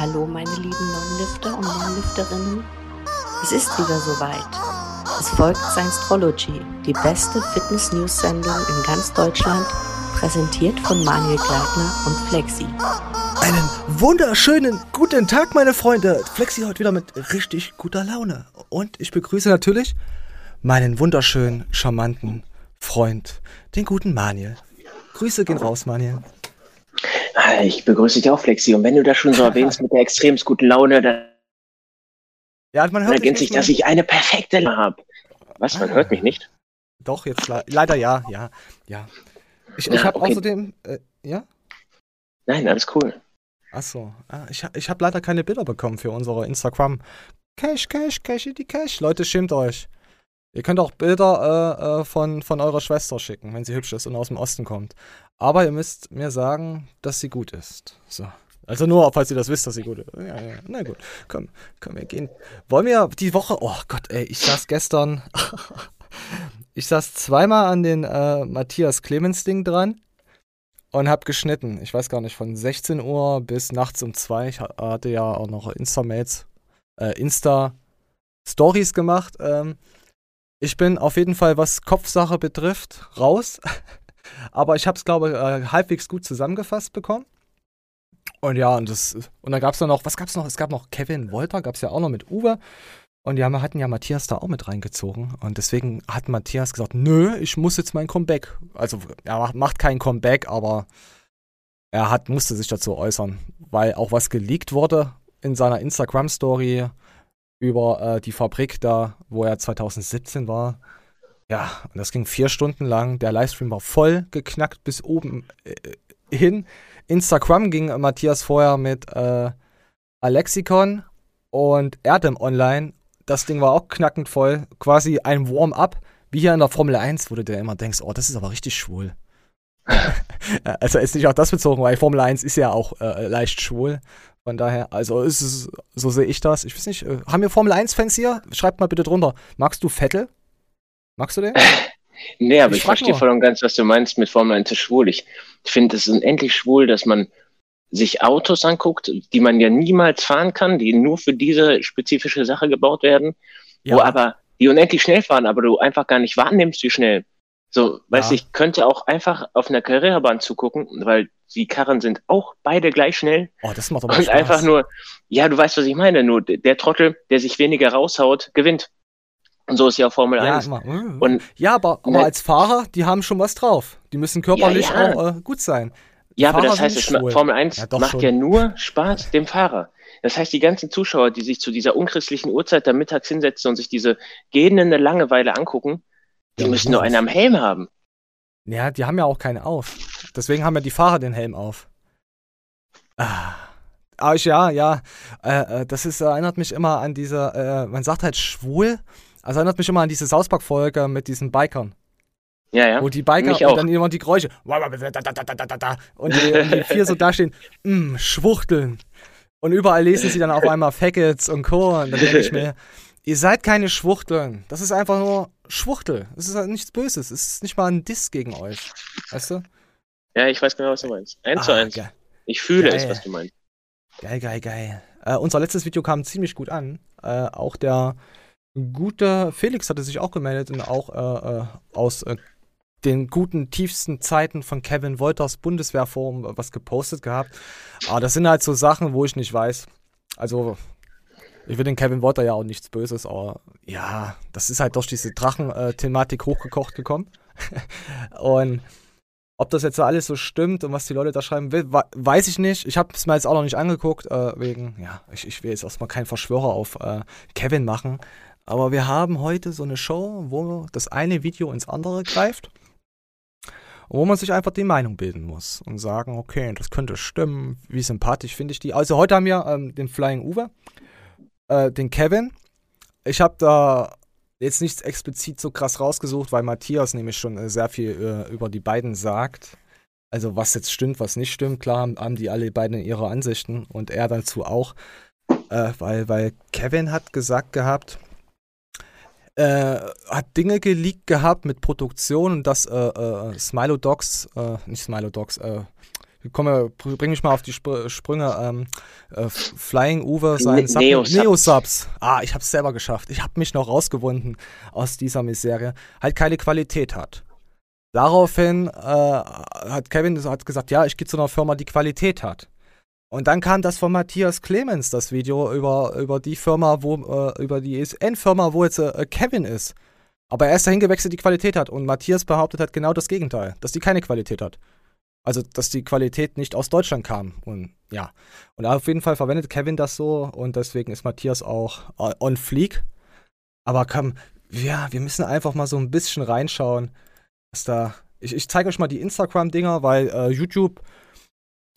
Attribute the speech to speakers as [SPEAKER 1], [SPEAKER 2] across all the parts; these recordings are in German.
[SPEAKER 1] Hallo meine lieben Nonlifter und Nonlifterinnen. Es ist wieder soweit. Es folgt Science-Trology, die beste Fitness-News-Sendung in ganz Deutschland, präsentiert von Manuel Gleitner und Flexi.
[SPEAKER 2] Einen wunderschönen guten Tag, meine Freunde. Flexi heute wieder mit richtig guter Laune. Und ich begrüße natürlich meinen wunderschönen, charmanten Freund, den guten Manuel. Grüße gehen raus, Manuel.
[SPEAKER 3] Ich begrüße dich auch, Flexi. Und wenn du das schon so erwähnst mit der extrem guten Laune, dann
[SPEAKER 2] ja, man hört
[SPEAKER 3] ergänzt sich, dass ich eine perfekte Laune habe. Was, man ah. hört mich nicht?
[SPEAKER 2] Doch, jetzt le leider ja, ja, ja. Ich, ja, ich habe okay. außerdem, äh, ja?
[SPEAKER 3] Nein, alles cool.
[SPEAKER 2] Achso, ah, ich, ich habe leider keine Bilder bekommen für unsere Instagram. Cash, Cash, Cash die Cash. Leute, schämt euch. Ihr könnt auch Bilder äh, äh, von, von eurer Schwester schicken, wenn sie hübsch ist und aus dem Osten kommt. Aber ihr müsst mir sagen, dass sie gut ist. So. Also nur, falls ihr das wisst, dass sie gut ist. Ja, ja. Na gut, komm, komm, wir gehen. Wollen wir die Woche. Oh Gott, ey, ich saß gestern. ich saß zweimal an den äh, Matthias Clemens Ding dran und hab geschnitten. Ich weiß gar nicht, von 16 Uhr bis nachts um 2. Ich hatte ja auch noch Insta-Mates, äh, Insta-Stories gemacht. Ähm, ich bin auf jeden Fall, was Kopfsache betrifft, raus. Aber ich habe es, glaube ich, äh, halbwegs gut zusammengefasst bekommen. Und ja, und das, und dann gab es noch, was gab es noch? Es gab noch Kevin Wolter, gab es ja auch noch mit Uwe. Und die haben, hatten ja Matthias da auch mit reingezogen. Und deswegen hat Matthias gesagt, nö, ich muss jetzt mein Comeback. Also er macht kein Comeback, aber er hat, musste sich dazu äußern. Weil auch was geleakt wurde in seiner Instagram-Story, über äh, die Fabrik da, wo er 2017 war. Ja, und das ging vier Stunden lang. Der Livestream war voll geknackt bis oben äh, hin. Instagram ging Matthias vorher mit äh, Alexikon und Erdem online. Das Ding war auch knackend voll. Quasi ein Warm-up, wie hier in der Formel 1, wo du dir immer denkst, oh, das ist aber richtig schwul. also ist nicht auch das bezogen, weil Formel 1 ist ja auch äh, leicht schwul. Von daher, also ist es, so sehe ich das. Ich weiß nicht, äh, haben wir Formel 1-Fans hier? Schreibt mal bitte drunter. Magst du Vettel? Magst du den?
[SPEAKER 3] nee, aber ich, ich verstehe voll und ganz, was du meinst mit Formel 1 ist schwul. Ich finde es unendlich schwul, dass man sich Autos anguckt, die man ja niemals fahren kann, die nur für diese spezifische Sache gebaut werden, ja. wo aber die unendlich schnell fahren, aber du einfach gar nicht wahrnimmst, wie schnell. So, weißt du, ich könnte auch einfach auf einer Karrierebahn zugucken, weil die Karren sind auch beide gleich schnell.
[SPEAKER 2] Oh, das macht aber
[SPEAKER 3] Und
[SPEAKER 2] Spaß.
[SPEAKER 3] einfach nur, ja, du weißt, was ich meine, nur der Trottel, der sich weniger raushaut, gewinnt. Und so ist ja auch Formel
[SPEAKER 2] ja,
[SPEAKER 3] 1.
[SPEAKER 2] Mal, mm. und, ja, aber, aber ne, als Fahrer, die haben schon was drauf. Die müssen körperlich ja, ja. auch äh, gut sein.
[SPEAKER 3] Ja, Fahrer aber das heißt, es, Formel 1 ja, macht schon. ja nur Spaß dem Fahrer. Das heißt, die ganzen Zuschauer, die sich zu dieser unchristlichen Uhrzeit da mittags hinsetzen und sich diese gähnende Langeweile angucken, die müssen nur einen am Helm haben.
[SPEAKER 2] Ja, die haben ja auch keine auf. Deswegen haben ja die Fahrer den Helm auf. Ah. Aber ich, ja, ja, äh, äh das ist, erinnert mich immer an diese, äh, man sagt halt schwul, also erinnert mich immer an diese South Folge mit diesen Bikern.
[SPEAKER 3] Ja, ja.
[SPEAKER 2] Wo die Biker und dann immer die Geräusche und die, und die vier so dastehen, mm, schwuchteln. Und überall lesen sie dann auf einmal Faggots und Co. Und dann denke ich mir, ihr seid keine Schwuchteln. Das ist einfach nur Schwuchtel. Es ist halt nichts Böses. Es ist nicht mal ein Diss gegen euch. Weißt du?
[SPEAKER 3] Ja, ich weiß genau, was du meinst. Eins ah, zu eins. Geil. Ich fühle geil. es, was du meinst.
[SPEAKER 2] Geil, geil, geil. Äh, unser letztes Video kam ziemlich gut an. Äh, auch der gute Felix hatte sich auch gemeldet und auch äh, äh aus äh, den guten, tiefsten Zeiten von Kevin Wolters Bundeswehrforum was gepostet gehabt. Aber das sind halt so Sachen, wo ich nicht weiß. Also, ich will den Kevin Wolter ja auch nichts Böses, aber ja, das ist halt durch diese Drachen-Thematik hochgekocht gekommen. und ob das jetzt so alles so stimmt und was die Leute da schreiben will, weiß ich nicht. Ich habe es mir jetzt auch noch nicht angeguckt, äh, wegen, ja, ich, ich will jetzt erstmal keinen Verschwörer auf äh, Kevin machen. Aber wir haben heute so eine Show, wo das eine Video ins andere greift wo man sich einfach die Meinung bilden muss und sagen, okay, das könnte stimmen, wie sympathisch finde ich die. Also heute haben wir ähm, den Flying Uwe, äh, den Kevin. Ich habe da jetzt nichts explizit so krass rausgesucht, weil Matthias nämlich schon äh, sehr viel äh, über die beiden sagt. Also was jetzt stimmt, was nicht stimmt, klar haben die alle beiden ihre Ansichten und er dazu auch. Äh, weil, weil Kevin hat gesagt gehabt, äh, hat Dinge geleakt gehabt mit Produktion und dass äh, äh, Smilo Dogs, äh, nicht Smilo Dogs, äh, komme, bring mich mal auf die Sp Sprünge. Ähm, äh, Flying Uwe, sein ne Neosubs. Neosubs. Ah, ich hab's selber geschafft. Ich hab mich noch rausgewunden aus dieser Misere. Halt keine Qualität hat. Daraufhin äh, hat Kevin hat gesagt, ja, ich gehe zu einer Firma, die Qualität hat. Und dann kam das von Matthias Clemens, das Video über, über die Firma, wo, äh, über die ESN-Firma, wo jetzt äh, Kevin ist. Aber er ist dahin gewechselt, die Qualität hat. Und Matthias behauptet hat genau das Gegenteil, dass die keine Qualität hat. Also, dass die Qualität nicht aus Deutschland kam. Und ja. Und auf jeden Fall verwendet Kevin das so und deswegen ist Matthias auch äh, on fleek. Aber komm, ja, wir müssen einfach mal so ein bisschen reinschauen, was da. Ich, ich zeige euch mal die Instagram-Dinger, weil äh, YouTube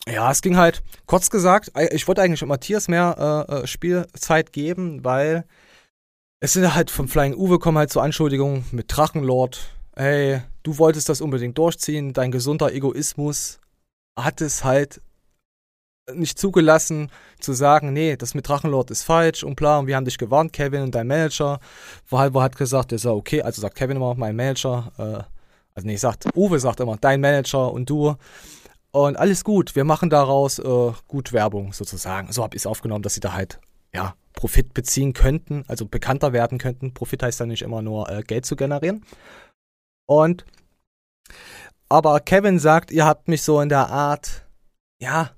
[SPEAKER 2] ja, es ging halt, kurz gesagt, ich wollte eigentlich Matthias mehr äh, äh, Spielzeit geben, weil es sind halt vom Flying Uwe kommen halt so Anschuldigungen mit Drachenlord. Hey, du wolltest das unbedingt durchziehen, dein gesunder Egoismus hat es halt nicht zugelassen zu sagen, nee, das mit Drachenlord ist falsch und bla und wir haben dich gewarnt, Kevin und dein Manager. Wo halt, hat gesagt, ist ja okay, also sagt Kevin immer, mein Manager, äh, also nee, sagt, Uwe sagt immer, dein Manager und du und alles gut, wir machen daraus äh, gut Werbung sozusagen. So habe ich es aufgenommen, dass sie da halt, ja, Profit beziehen könnten, also bekannter werden könnten. Profit heißt dann nicht immer nur äh, Geld zu generieren. Und aber Kevin sagt, ihr habt mich so in der Art, ja,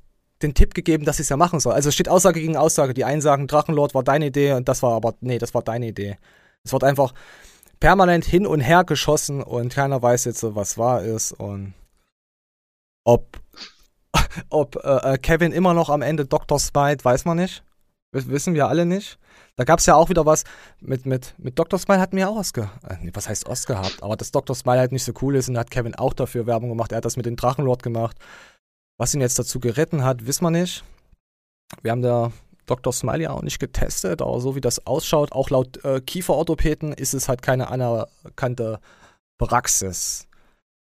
[SPEAKER 2] den Tipp gegeben, dass ich es ja machen soll. Also steht Aussage gegen Aussage. Die einen sagen, Drachenlord war deine Idee und das war aber, nee, das war deine Idee. Es wird einfach permanent hin und her geschossen und keiner weiß jetzt, was wahr ist und ob ob äh, äh, Kevin immer noch am Ende Dr. Smite, weiß man nicht. W wissen wir alle nicht. Da gab es ja auch wieder was mit, mit, mit Dr. Smile hatten wir auch Oscar. Äh, was heißt Oscar gehabt? Aber dass Dr. Smile halt nicht so cool ist und hat Kevin auch dafür Werbung gemacht. Er hat das mit dem Drachenlord gemacht. Was ihn jetzt dazu geritten hat, wissen wir nicht. Wir haben da Dr. Smile ja auch nicht getestet, aber so wie das ausschaut, auch laut äh, Kieferorthopäden ist es halt keine anerkannte Praxis.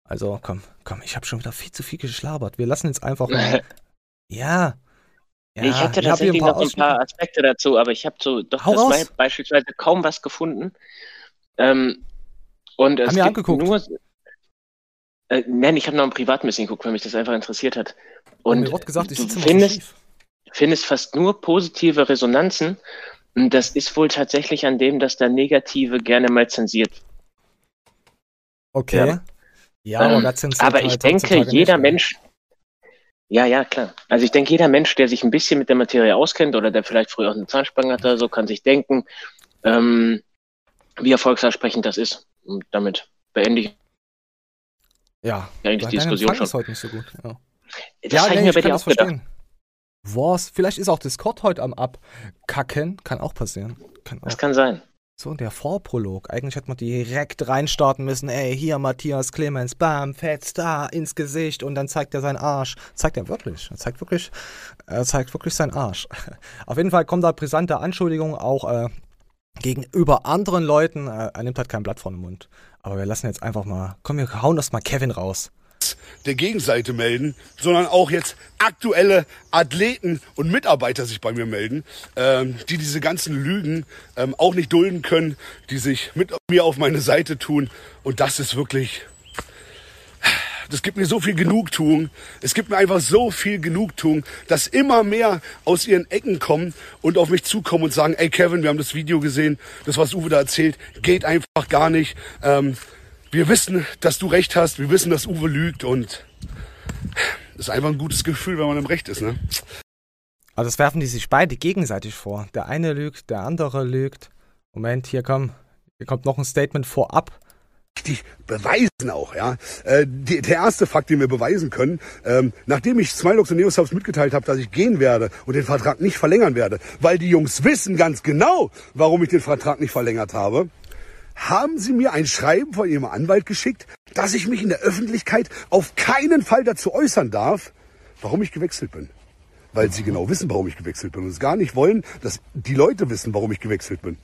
[SPEAKER 2] Also komm, komm, ich habe schon wieder viel zu viel geschlabert. Wir lassen jetzt einfach mal. ja.
[SPEAKER 3] Ja, ich hätte tatsächlich noch ein paar Aspekte dazu, aber ich habe so doch Hau das beispielsweise kaum was gefunden. Ähm, und es
[SPEAKER 2] Haben wir angeguckt? Nur,
[SPEAKER 3] äh, nein, ich habe noch ein privat ein bisschen geguckt, weil mich das einfach interessiert hat. Und
[SPEAKER 2] mir gesagt, ich
[SPEAKER 3] du findest, findest fast nur positive Resonanzen. Und das ist wohl tatsächlich an dem, dass da Negative gerne mal zensiert.
[SPEAKER 2] Okay. Ja.
[SPEAKER 3] Ja, aber, ähm, das aber ich halt denke, jeder Mensch, ja, ja, klar. Also ich denke, jeder Mensch, der sich ein bisschen mit der Materie auskennt oder der vielleicht früher auch eine Zahnspange hatte, so kann sich denken, ähm, wie erfolgsansprechend das ist. Und damit beende ich
[SPEAKER 2] ja,
[SPEAKER 3] eigentlich die Diskussion schon.
[SPEAKER 2] Ist heute nicht so gut. Ja,
[SPEAKER 3] das ja, nee, ich mir bei dir auch verstehen.
[SPEAKER 2] Wars, vielleicht ist auch Discord heute am Abkacken. Kann auch passieren. Kann auch.
[SPEAKER 3] Das kann sein.
[SPEAKER 2] So, der Vorprolog. Eigentlich hätte man direkt reinstarten müssen. Ey, hier Matthias Clemens, bam, fetzt da ins Gesicht und dann zeigt er seinen Arsch. Zeigt er wirklich. Er zeigt wirklich, er zeigt wirklich seinen Arsch. Auf jeden Fall kommen da brisante Anschuldigungen auch äh, gegenüber anderen Leuten. Äh, er nimmt halt kein Blatt vor den Mund. Aber wir lassen jetzt einfach mal, komm, wir hauen das mal Kevin raus
[SPEAKER 4] der Gegenseite melden, sondern auch jetzt aktuelle Athleten und Mitarbeiter sich bei mir melden, ähm, die diese ganzen Lügen ähm, auch nicht dulden können, die sich mit mir auf meine Seite tun. Und das ist wirklich, das gibt mir so viel Genugtuung. Es gibt mir einfach so viel Genugtuung, dass immer mehr aus ihren Ecken kommen und auf mich zukommen und sagen, ey Kevin, wir haben das Video gesehen, das was Uwe da erzählt, geht einfach gar nicht. Ähm, wir wissen, dass du recht hast, wir wissen, dass Uwe lügt und es ist einfach ein gutes Gefühl, wenn man im Recht ist, ne?
[SPEAKER 2] Also das werfen die sich beide gegenseitig vor. Der eine lügt, der andere lügt. Moment, hier komm, hier kommt noch ein Statement vorab.
[SPEAKER 4] Die beweisen auch, ja. Äh, die, der erste Fakt, den wir beweisen können, ähm, nachdem ich Smilox und Neosubs mitgeteilt habe, dass ich gehen werde und den Vertrag nicht verlängern werde, weil die Jungs wissen ganz genau, warum ich den Vertrag nicht verlängert habe, haben Sie mir ein Schreiben von Ihrem Anwalt geschickt, dass ich mich in der Öffentlichkeit auf keinen Fall dazu äußern darf, warum ich gewechselt bin. Weil Sie genau wissen, warum ich gewechselt bin und es gar nicht wollen, dass die Leute wissen, warum ich gewechselt bin.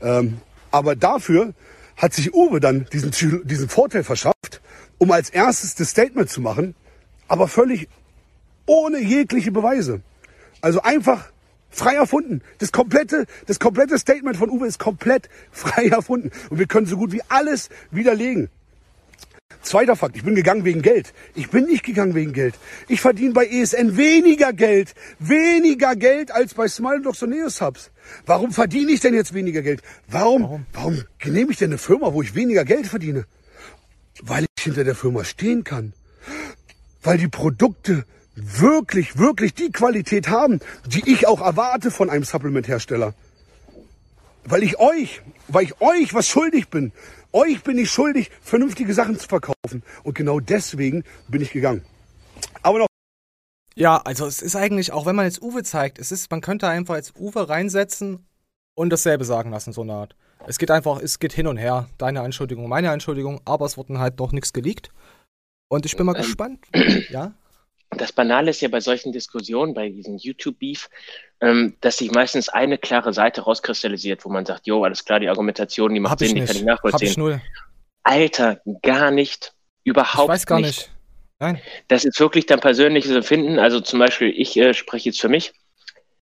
[SPEAKER 4] Ähm, aber dafür hat sich Uwe dann diesen, diesen Vorteil verschafft, um als erstes das Statement zu machen, aber völlig ohne jegliche Beweise. Also einfach Frei erfunden. Das komplette, das komplette Statement von Uwe ist komplett frei erfunden. Und wir können so gut wie alles widerlegen. Zweiter Fakt, ich bin gegangen wegen Geld. Ich bin nicht gegangen wegen Geld. Ich verdiene bei ESN weniger Geld. Weniger Geld als bei Smile Dogs und Neo Subs. Warum verdiene ich denn jetzt weniger Geld? Warum, warum, warum nehme ich denn eine Firma, wo ich weniger Geld verdiene? Weil ich hinter der Firma stehen kann. Weil die Produkte wirklich, wirklich die Qualität haben, die ich auch erwarte von einem Supplement-Hersteller. Weil ich euch, weil ich euch was schuldig bin. Euch bin ich schuldig, vernünftige Sachen zu verkaufen. Und genau deswegen bin ich gegangen.
[SPEAKER 2] Aber noch. Ja, also es ist eigentlich, auch wenn man jetzt Uwe zeigt, es ist, man könnte einfach jetzt Uwe reinsetzen und dasselbe sagen lassen, so eine Art. Es geht einfach, es geht hin und her. Deine Anschuldigung, meine Anschuldigung, aber es wurden halt doch nichts geleakt. Und ich bin mal ähm, gespannt. Ja?
[SPEAKER 3] Das Banale ist ja bei solchen Diskussionen, bei diesem YouTube-Beef, ähm, dass sich meistens eine klare Seite rauskristallisiert, wo man sagt, jo, alles klar, die Argumentation, die macht Sinn, die kann ich nachvollziehen. Hab ich null. Alter, gar nicht. Überhaupt nicht. Ich weiß gar nicht. nicht. Nein. Das ist wirklich dein persönliches Empfinden. Also zum Beispiel, ich äh, spreche jetzt für mich.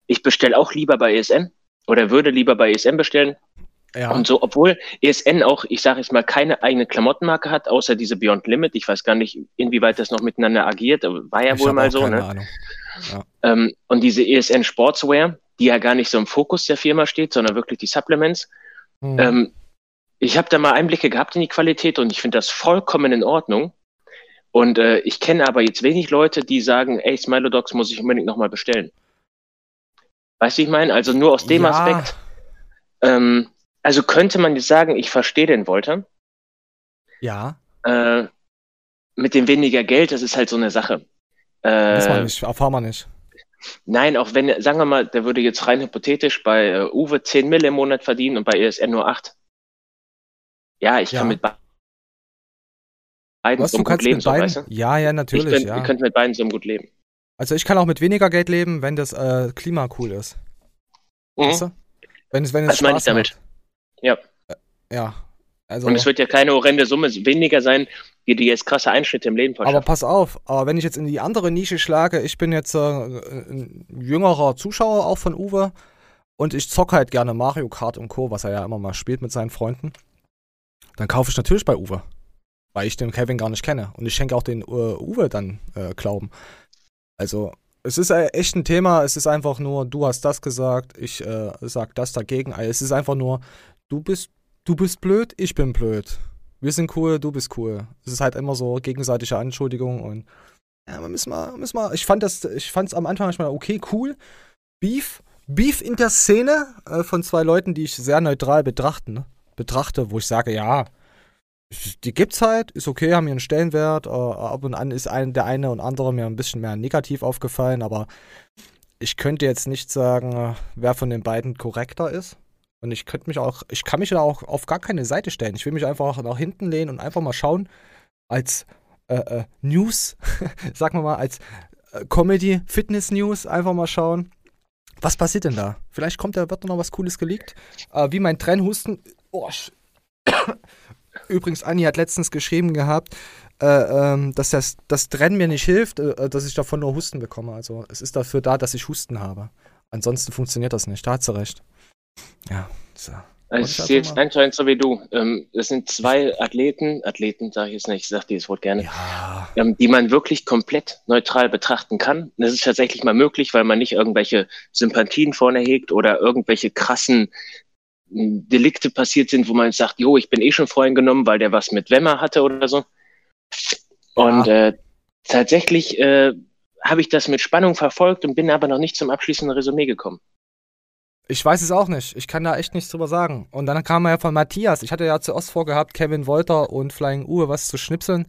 [SPEAKER 3] Ich bestelle auch lieber bei ESN oder würde lieber bei ESN bestellen, ja. Und so, obwohl ESN auch, ich sage jetzt mal, keine eigene Klamottenmarke hat, außer diese Beyond Limit. Ich weiß gar nicht, inwieweit das noch miteinander agiert. War ja ich wohl mal so. Ne? Ahnung. Ja. Ähm, und diese ESN Sportswear, die ja gar nicht so im Fokus der Firma steht, sondern wirklich die Supplements. Mhm. Ähm, ich habe da mal Einblicke gehabt in die Qualität und ich finde das vollkommen in Ordnung. Und äh, ich kenne aber jetzt wenig Leute, die sagen, ey, Smilodogs muss ich unbedingt nochmal bestellen. Weißt du, ich meine? Also nur aus dem ja. Aspekt. Ähm, also könnte man jetzt sagen, ich verstehe den Wolter.
[SPEAKER 2] Ja.
[SPEAKER 3] Äh, mit dem weniger Geld, das ist halt so eine Sache.
[SPEAKER 2] Äh, Wissen wir nicht, erfahren wir nicht.
[SPEAKER 3] Nein, auch wenn, sagen wir mal, der würde jetzt rein hypothetisch bei äh, Uwe 10 Mille im Monat verdienen und bei ESN nur 8. Ja, ich ja. kann mit beiden
[SPEAKER 2] so gut leben, so, weißt du? Ja, ja, natürlich. Ich
[SPEAKER 3] könnt,
[SPEAKER 2] ja.
[SPEAKER 3] Ihr könnt mit beiden so gut leben.
[SPEAKER 2] Also ich kann auch mit weniger Geld leben, wenn das äh, Klima cool ist. Mhm. Weißt du? Wenn es, wenn es Was meine ich damit? Macht.
[SPEAKER 3] Ja.
[SPEAKER 2] Ja.
[SPEAKER 3] Also, und es wird ja keine horrende Summe weniger sein, die dir jetzt krasse Einschnitte im Leben
[SPEAKER 2] verschaffen. Aber pass auf, aber wenn ich jetzt in die andere Nische schlage, ich bin jetzt äh, ein jüngerer Zuschauer auch von Uwe und ich zocke halt gerne Mario Kart und Co., was er ja immer mal spielt mit seinen Freunden, dann kaufe ich natürlich bei Uwe. Weil ich den Kevin gar nicht kenne. Und ich schenke auch den uh, Uwe dann äh, Glauben. Also, es ist äh, echt ein Thema. Es ist einfach nur, du hast das gesagt, ich äh, sag das dagegen. Also, es ist einfach nur, du bist, du bist blöd, ich bin blöd. Wir sind cool, du bist cool. Es ist halt immer so gegenseitige Anschuldigung und ja, wir müssen mal, müssen mal. Ich fand das, ich fand es am Anfang manchmal okay, cool. Beef, Beef in der Szene äh, von zwei Leuten, die ich sehr neutral betrachten, ne? betrachte, wo ich sage, ja, die gibt's halt, ist okay, haben ihren Stellenwert. Äh, ab und an ist ein, der eine und andere mir ein bisschen mehr negativ aufgefallen, aber ich könnte jetzt nicht sagen, wer von den beiden korrekter ist. Und ich könnte mich auch, ich kann mich da auch auf gar keine Seite stellen. Ich will mich einfach nach hinten lehnen und einfach mal schauen, als äh, äh, News, sagen wir mal, als äh, Comedy, Fitness News, einfach mal schauen. Was passiert denn da? Vielleicht kommt da, wird noch was Cooles geleakt. Äh, wie mein Trennhusten. Oh, Übrigens, Anni hat letztens geschrieben gehabt, äh, ähm, dass das, das Trennen mir nicht hilft, äh, dass ich davon nur Husten bekomme. Also es ist dafür da, dass ich Husten habe. Ansonsten funktioniert das nicht. Da hat sie recht. Ja, so.
[SPEAKER 3] Also ich sehe jetzt anscheinend so wie du. Ähm, das sind zwei Athleten, Athleten sage ich jetzt nicht, ich sage dieses Wort gerne, ja. ähm, die man wirklich komplett neutral betrachten kann. Das ist tatsächlich mal möglich, weil man nicht irgendwelche Sympathien vorne hegt oder irgendwelche krassen hm, Delikte passiert sind, wo man sagt, jo, ich bin eh schon vorhin genommen, weil der was mit Wemmer hatte oder so. Und ja. äh, tatsächlich äh, habe ich das mit Spannung verfolgt und bin aber noch nicht zum abschließenden Resümee gekommen.
[SPEAKER 2] Ich weiß es auch nicht. Ich kann da echt nichts drüber sagen. Und dann kam ja von Matthias. Ich hatte ja zuerst vorgehabt, Kevin Wolter und Flying Uwe was zu schnipseln.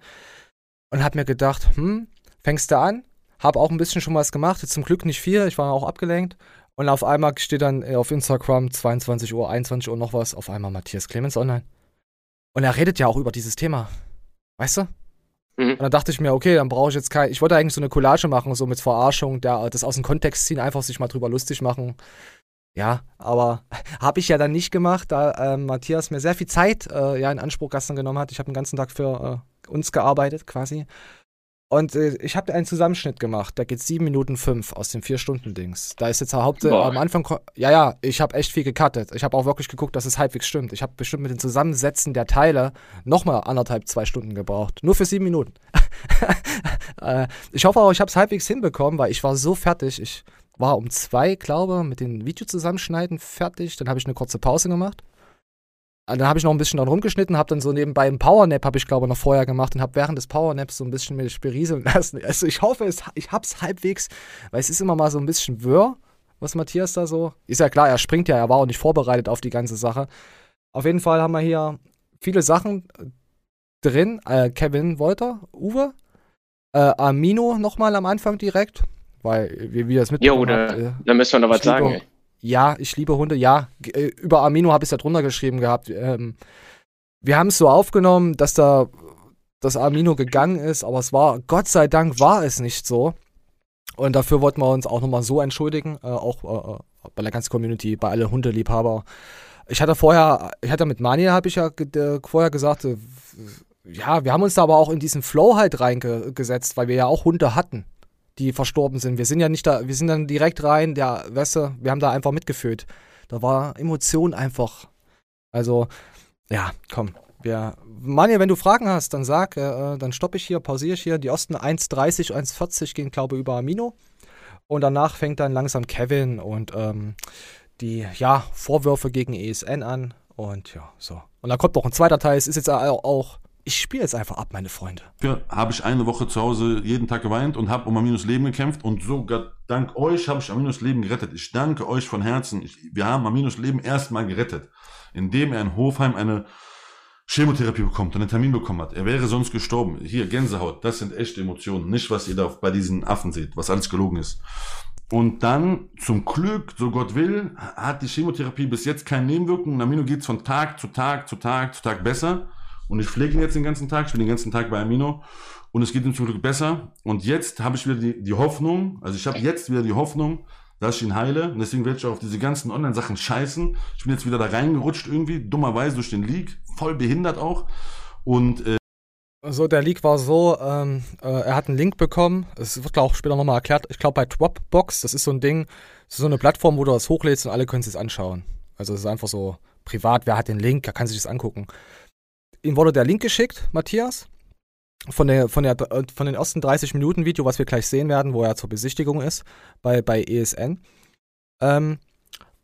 [SPEAKER 2] Und hab mir gedacht, hm, fängst du an? Hab auch ein bisschen schon was gemacht. Zum Glück nicht viel. Ich war auch abgelenkt. Und auf einmal steht dann auf Instagram 22 Uhr, 21 Uhr noch was. Auf einmal Matthias Clemens online. Und er redet ja auch über dieses Thema. Weißt du? Mhm. Und dann dachte ich mir, okay, dann brauche ich jetzt kein. Ich wollte eigentlich so eine Collage machen, so mit Verarschung, der, das aus dem Kontext ziehen, einfach sich mal drüber lustig machen. Ja, aber habe ich ja dann nicht gemacht, da äh, Matthias mir sehr viel Zeit äh, ja, in Anspruch gestern genommen hat. Ich habe den ganzen Tag für äh, uns gearbeitet quasi. Und äh, ich habe einen Zusammenschnitt gemacht. Da geht sieben Minuten fünf aus dem vier Stunden Dings. Da ist jetzt Haupt am Anfang. Ja, ja, ich habe echt viel gecuttet. Ich habe auch wirklich geguckt, dass es halbwegs stimmt. Ich habe bestimmt mit den Zusammensetzen der Teile nochmal anderthalb, zwei Stunden gebraucht. Nur für sieben Minuten. äh, ich hoffe auch, ich habe es halbwegs hinbekommen, weil ich war so fertig. Ich war um zwei, glaube mit den Videozusammenschneiden fertig. Dann habe ich eine kurze Pause gemacht. Und dann habe ich noch ein bisschen dran rumgeschnitten, habe dann so nebenbei einen Powernap, habe ich glaube noch vorher gemacht und habe während des Powernaps so ein bisschen mich berieseln lassen. Also ich hoffe, es, ich es halbwegs, weil es ist immer mal so ein bisschen wirr, was Matthias da so. Ist ja klar, er springt ja, er war auch nicht vorbereitet auf die ganze Sache. Auf jeden Fall haben wir hier viele Sachen drin. Äh, Kevin Wolter, Uwe, äh, Amino nochmal am Anfang direkt, weil wie, wie das mitbekommen
[SPEAKER 3] Jo, da, äh, da müssen wir noch was sagen. Liebe,
[SPEAKER 2] ja, ich liebe Hunde, ja. Äh, über Amino habe ich es ja drunter geschrieben gehabt. Ähm, wir haben es so aufgenommen, dass da das Amino gegangen ist, aber es war, Gott sei Dank war es nicht so. Und dafür wollten wir uns auch nochmal so entschuldigen, äh, auch äh, äh, bei der ganzen Community, bei allen Hundeliebhaber. Ich hatte vorher, ich hatte mit Mania, habe ich ja äh, vorher gesagt, äh, ja, wir haben uns da aber auch in diesen Flow halt reingesetzt, weil wir ja auch Hunde hatten die verstorben sind. Wir sind ja nicht da, wir sind dann direkt rein, der, weißt du, wir haben da einfach mitgefühlt. Da war Emotion einfach. Also, ja, komm. Wir, Manja, wenn du Fragen hast, dann sag, äh, dann stoppe ich hier, pausiere ich hier. Die Osten 1,30, 1,40 gehen, glaube ich, über Amino. Und danach fängt dann langsam Kevin und ähm, die ja, Vorwürfe gegen ESN an. Und ja, so. Und dann kommt noch ein zweiter Teil. Es ist jetzt auch ich spiele jetzt einfach ab, meine Freunde.
[SPEAKER 5] Ja, habe ich eine Woche zu Hause jeden Tag geweint und habe um Aminos Leben gekämpft und sogar dank euch habe ich Aminos Leben gerettet. Ich danke euch von Herzen. Ich, wir haben Aminos Leben erstmal gerettet, indem er in Hofheim eine Chemotherapie bekommt und einen Termin bekommen hat. Er wäre sonst gestorben. Hier, Gänsehaut, das sind echte Emotionen. Nicht, was ihr da bei diesen Affen seht, was alles gelogen ist. Und dann, zum Glück, so Gott will, hat die Chemotherapie bis jetzt keine Nebenwirkungen. Amino geht von Tag zu Tag zu Tag zu Tag besser. Und ich pflege ihn jetzt den ganzen Tag, ich bin den ganzen Tag bei Amino und es geht ihm zum Glück besser. Und jetzt habe ich wieder die, die Hoffnung, also ich habe jetzt wieder die Hoffnung, dass ich ihn heile. Und deswegen werde ich auf diese ganzen Online-Sachen scheißen. Ich bin jetzt wieder da reingerutscht irgendwie, dummerweise durch den Leak, voll behindert auch. Und äh,
[SPEAKER 2] so, der Leak war so, ähm, äh, er hat einen Link bekommen, es wird auch später nochmal erklärt, ich glaube bei Dropbox, das ist so ein Ding, das ist so eine Plattform, wo du das hochlädst und alle können es anschauen. Also es ist einfach so privat, wer hat den Link, er kann sich das angucken ihm wurde der Link geschickt, Matthias, von, der, von, der, von den ersten 30 Minuten Video, was wir gleich sehen werden, wo er zur Besichtigung ist bei, bei ESN. Ähm,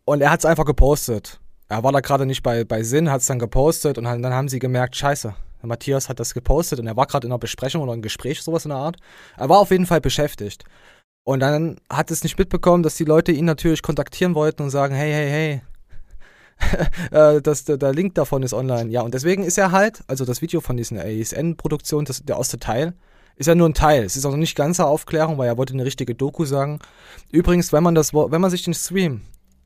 [SPEAKER 2] und er hat es einfach gepostet. Er war da gerade nicht bei, bei Sinn, hat es dann gepostet und dann haben sie gemerkt, scheiße, Matthias hat das gepostet und er war gerade in einer Besprechung oder einem Gespräch, sowas in der Art. Er war auf jeden Fall beschäftigt. Und dann hat es nicht mitbekommen, dass die Leute ihn natürlich kontaktieren wollten und sagen, hey, hey, hey, das, der, Link davon ist online. Ja, und deswegen ist er halt, also das Video von diesen ASN-Produktionen, der erste Teil, ist ja nur ein Teil. Es ist auch noch nicht ganze Aufklärung, weil er wollte eine richtige Doku sagen. Übrigens, wenn man das, wenn man sich den Stream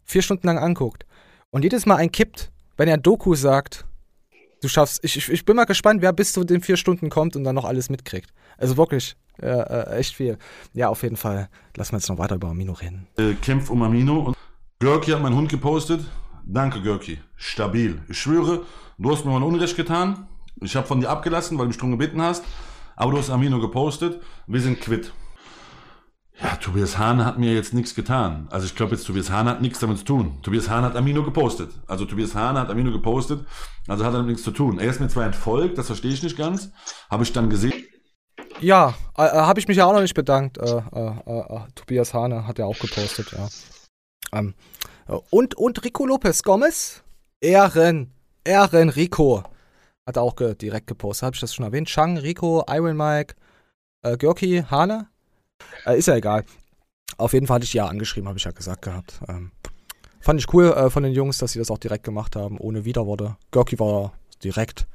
[SPEAKER 2] vier Stunden lang anguckt und jedes Mal ein kippt, wenn er Doku sagt, du schaffst, ich, ich, ich bin mal gespannt, wer bis zu den vier Stunden kommt und dann noch alles mitkriegt. Also wirklich, äh, äh, echt viel. Ja, auf jeden Fall. Lassen wir jetzt noch weiter über Amino reden.
[SPEAKER 5] Äh, kämpft um Amino und Görki hat meinen Hund gepostet. Danke, Görki. Stabil. Ich schwöre, du hast mir mal Unrecht getan. Ich habe von dir abgelassen, weil du mich darum gebeten hast. Aber du hast Amino gepostet. Wir sind quitt. Ja, Tobias Hahn hat mir jetzt nichts getan. Also ich glaube jetzt, Tobias Hahn hat nichts damit zu tun. Tobias Hahn hat Amino gepostet. Also Tobias Hahn hat Amino gepostet. Also hat er damit nichts zu tun. Er ist mir zwar entfolgt, das verstehe ich nicht ganz. Habe ich dann gesehen.
[SPEAKER 2] Ja, äh, äh habe ich mich ja auch noch nicht bedankt. Äh, äh, äh Tobias Hahn hat ja auch gepostet, ja. Ähm, und, und Rico Lopez Gomez. Ehren. Ehren Rico. Hat er auch ge direkt gepostet. Habe ich das schon erwähnt? Chang, Rico, Iron Mike, äh, Görki, Hane. Äh, ist ja egal. Auf jeden Fall hatte ich ja angeschrieben, habe ich ja gesagt gehabt. Ähm, fand ich cool äh, von den Jungs, dass sie das auch direkt gemacht haben, ohne Widerworte. Görki war direkt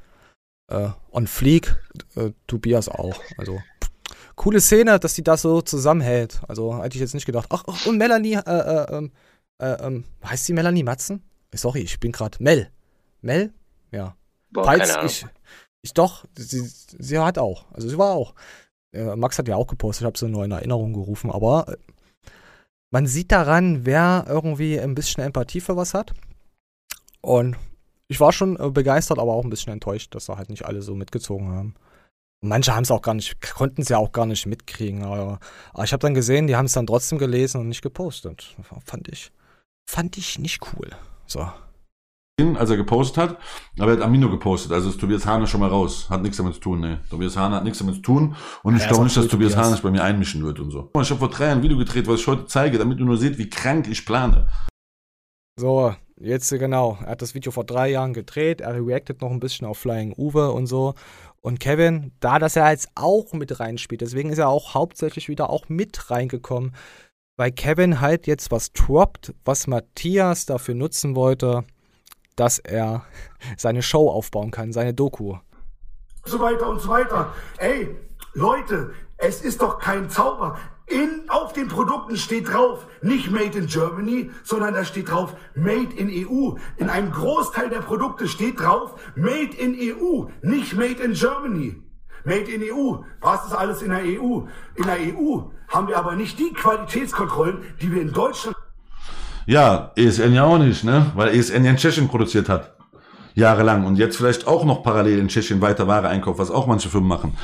[SPEAKER 2] äh, on fleek. Äh, Tobias auch. Also coole Szene, dass die das so zusammenhält. Also hätte ich jetzt nicht gedacht. Ach, ach und Melanie, äh, äh, ähm, äh, ähm, heißt sie Melanie Matzen? Sorry, ich bin gerade Mel. Mel? Ja.
[SPEAKER 3] Boah, Falls ich,
[SPEAKER 2] ich doch, sie, sie hat auch. Also sie war auch. Äh, Max hat ja auch gepostet, ich habe sie nur in Erinnerung gerufen, aber äh, man sieht daran, wer irgendwie ein bisschen Empathie für was hat. Und ich war schon äh, begeistert, aber auch ein bisschen enttäuscht, dass da halt nicht alle so mitgezogen haben. Manche haben es auch gar nicht, konnten es ja auch gar nicht mitkriegen. Aber, aber ich habe dann gesehen, die haben es dann trotzdem gelesen und nicht gepostet. Fand ich, fand ich nicht cool. So.
[SPEAKER 5] Als er gepostet hat, aber er hat Amino gepostet, also ist Tobias Hahn schon mal raus. Hat nichts damit zu tun, ne. Tobias Hahn hat nichts damit zu tun und ich glaube nicht, dass Tobias Hahn sich bei mir einmischen wird und so. Ich habe vor drei Jahren ein Video gedreht, was ich heute zeige, damit du nur seht, wie krank ich plane.
[SPEAKER 2] So, jetzt genau. Er hat das Video vor drei Jahren gedreht, er reactet noch ein bisschen auf Flying Uwe und so. Und Kevin, da das er jetzt auch mit reinspielt, deswegen ist er auch hauptsächlich wieder auch mit reingekommen, weil Kevin halt jetzt was droppt, was Matthias dafür nutzen wollte, dass er seine Show aufbauen kann, seine Doku.
[SPEAKER 4] So weiter und so weiter. Ey, Leute, es ist doch kein Zauber. In, auf den Produkten steht drauf, nicht Made in Germany, sondern da steht drauf Made in EU. In einem Großteil der Produkte steht drauf Made in EU, nicht Made in Germany. Made in EU. Was ist alles in der EU? In der EU haben wir aber nicht die Qualitätskontrollen, die wir in Deutschland.
[SPEAKER 5] Ja, ESN ja auch nicht, ne? Weil ESN ja in Tschechien produziert hat jahrelang und jetzt vielleicht auch noch parallel in Tschechien weiter Ware einkauft, was auch manche Firmen machen.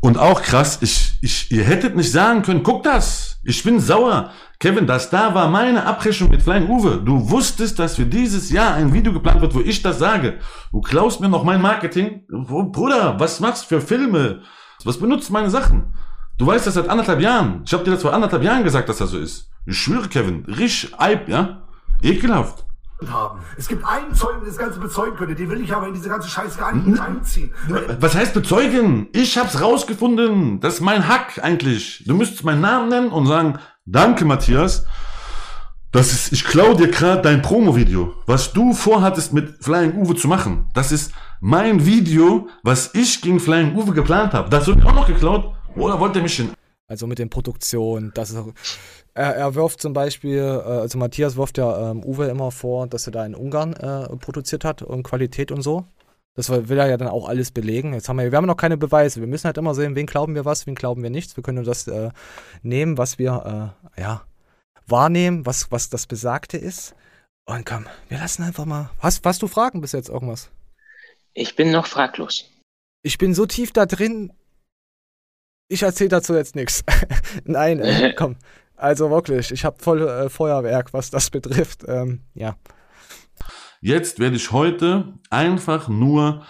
[SPEAKER 5] Und auch krass, ich, ich, ihr hättet nicht sagen können, guck das, ich bin sauer. Kevin, das da war meine Abrechnung mit Flying Uwe. Du wusstest, dass für dieses Jahr ein Video geplant wird, wo ich das sage. Du klaust mir noch mein Marketing. Bruder, was machst du für Filme? Was benutzt meine Sachen? Du weißt das seit anderthalb Jahren. Ich habe dir das vor anderthalb Jahren gesagt, dass das so ist. Ich schwöre, Kevin, risch Eib, ja? Ekelhaft
[SPEAKER 4] haben. Es gibt einen Zeugen, der das Ganze bezeugen könnte. Den will ich aber in diese ganze Scheiße gar nicht einziehen.
[SPEAKER 5] Was heißt bezeugen? Ich hab's rausgefunden. Das ist mein Hack eigentlich. Du müsstest meinen Namen nennen und sagen, danke Matthias. Das ist, ich klau dir gerade dein Promo-Video. Was du vorhattest mit Flying Uwe zu machen. Das ist mein Video, was ich gegen Flying Uwe geplant habe. Das wird auch noch geklaut. Oder wollt ihr mich hin?
[SPEAKER 2] Also mit den Produktionen, das ist er, er wirft zum Beispiel, äh, also Matthias wirft ja ähm, Uwe immer vor, dass er da in Ungarn äh, produziert hat und Qualität und so. Das will er ja dann auch alles belegen. Jetzt haben wir, wir haben noch keine Beweise. Wir müssen halt immer sehen, wen glauben wir was, wen glauben wir nichts. Wir können nur das äh, nehmen, was wir, äh, ja, wahrnehmen, was, was das Besagte ist. Und komm, wir lassen einfach mal. Hast, hast du Fragen bis jetzt irgendwas?
[SPEAKER 3] Ich bin noch fraglos.
[SPEAKER 2] Ich bin so tief da drin. Ich erzähle dazu jetzt nichts. Nein, äh, komm. Also wirklich, ich habe voll äh, Feuerwerk, was das betrifft. Ähm, ja.
[SPEAKER 5] Jetzt werde ich heute einfach nur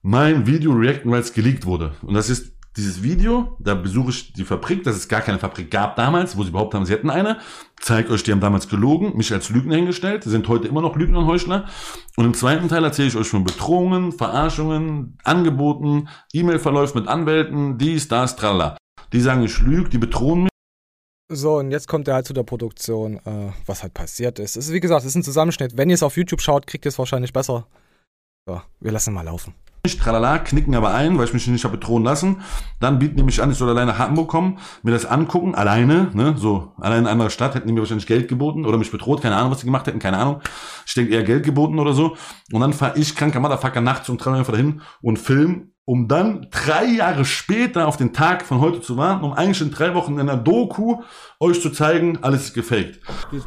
[SPEAKER 5] mein Video reacten, weil es geleakt wurde. Und das ist dieses Video, da besuche ich die Fabrik, dass es gar keine Fabrik gab damals, wo sie überhaupt haben, sie hätten eine. Zeig euch, die haben damals gelogen, mich als Lügner hingestellt, sind heute immer noch Lügner und Heuchler. Und im zweiten Teil erzähle ich euch von Bedrohungen, Verarschungen, Angeboten, E-Mail-Verläufen mit Anwälten, dies, das, tralala. Die sagen, ich lüge, die bedrohen mich.
[SPEAKER 2] So, und jetzt kommt er halt zu der Produktion, äh, was halt passiert ist. Es ist, wie gesagt, es ist ein Zusammenschnitt. Wenn ihr es auf YouTube schaut, kriegt ihr es wahrscheinlich besser. So, wir lassen mal laufen.
[SPEAKER 5] Tralala, knicken aber ein, weil ich mich nicht habe bedrohen lassen. Dann bieten die mich an, ich soll alleine nach Hamburg kommen, mir das angucken, alleine, ne, so, allein in einer anderen Stadt, hätten die mir wahrscheinlich Geld geboten oder mich bedroht, keine Ahnung, was die gemacht hätten, keine Ahnung. Ich denke eher Geld geboten oder so. Und dann fahre ich, kranker Motherfucker, nachts um drei Uhr einfach dahin und film um dann drei Jahre später auf den Tag von heute zu warten, um eigentlich in drei Wochen in einer Doku euch zu zeigen, alles ist gefaked.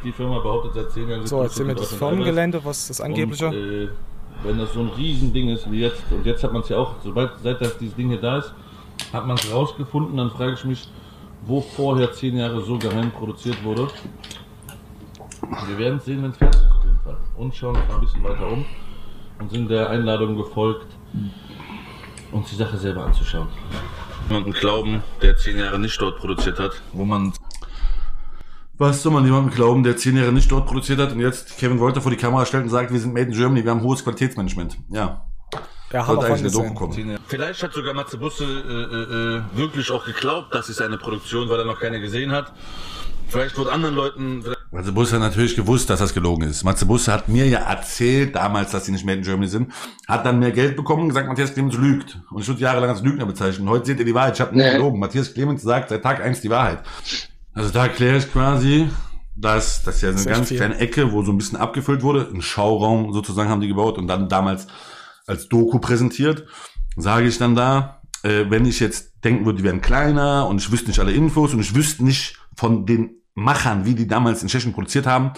[SPEAKER 6] Die Firma behauptet seit zehn Jahren.
[SPEAKER 2] So, erzähl mir das Firmengelände, was das angebliche?
[SPEAKER 6] Und, äh, wenn das so ein Riesending ist wie jetzt, und jetzt hat man es ja auch, sobald seit das dieses Ding hier da ist, hat man es rausgefunden, dann frage ich mich, wo vorher zehn Jahre so geheim produziert wurde. Wir werden es sehen, wenn es fertig ist auf jeden Fall. Und schauen uns mal ein bisschen weiter um und sind der Einladung gefolgt uns die Sache selber anzuschauen. Jemanden glauben, der zehn Jahre nicht dort produziert hat, wo man.
[SPEAKER 5] Was soll man jemandem glauben, der zehn Jahre nicht dort produziert hat und jetzt Kevin Wolter vor die Kamera stellt und sagt, wir sind made in Germany, wir haben hohes Qualitätsmanagement. Ja.
[SPEAKER 2] Ja,
[SPEAKER 5] Sollte eigentlich eine Doku kommen.
[SPEAKER 6] Vielleicht hat sogar Matze Busse äh, äh, wirklich auch geglaubt, dass es eine Produktion, weil er noch keine gesehen hat. Vielleicht wurde anderen Leuten.
[SPEAKER 5] Matze Busse hat natürlich gewusst, dass das gelogen ist. Matze Busse hat mir ja erzählt damals, dass sie nicht mehr in Germany sind, hat dann mehr Geld bekommen und gesagt, Matthias Clemens lügt. Und ich wurde jahrelang als Lügner bezeichnet. Heute seht ihr die Wahrheit. Ich habe nicht nee. gelogen. Matthias Clemens sagt seit Tag eins die Wahrheit. Also da erkläre ich quasi, dass das ja so eine ganz kleine Ecke, wo so ein bisschen abgefüllt wurde. Ein Schauraum sozusagen haben die gebaut und dann damals als Doku präsentiert. Sage ich dann da, äh, wenn ich jetzt denken würde, die wären kleiner und ich wüsste nicht alle Infos und ich wüsste nicht von den Machern, wie die damals in Tschechien produziert haben,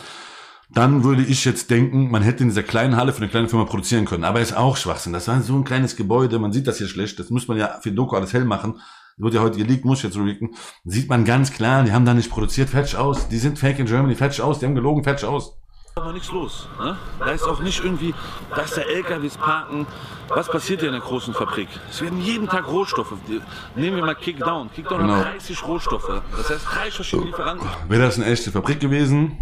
[SPEAKER 5] dann würde ich jetzt denken, man hätte in dieser kleinen Halle für eine kleine Firma produzieren können. Aber ist auch Schwachsinn. Das war so ein kleines Gebäude, man sieht das hier schlecht. Das muss man ja für Doku alles hell machen. Wird ja heute geleakt, muss ich jetzt leaken. Sieht man ganz klar, die haben da nicht produziert, fertig aus. Die sind fake in Germany, fertig aus. Die haben gelogen, fertig aus.
[SPEAKER 6] Da noch nichts los. Ne? Da ist auch nicht irgendwie, dass da LKWs parken. Was passiert hier in der großen Fabrik? Es werden jeden Tag Rohstoffe. Nehmen wir mal Kickdown. Kickdown genau. hat 30 Rohstoffe. Das heißt, 30 verschiedene Lieferanten.
[SPEAKER 5] Wäre das eine echte Fabrik gewesen,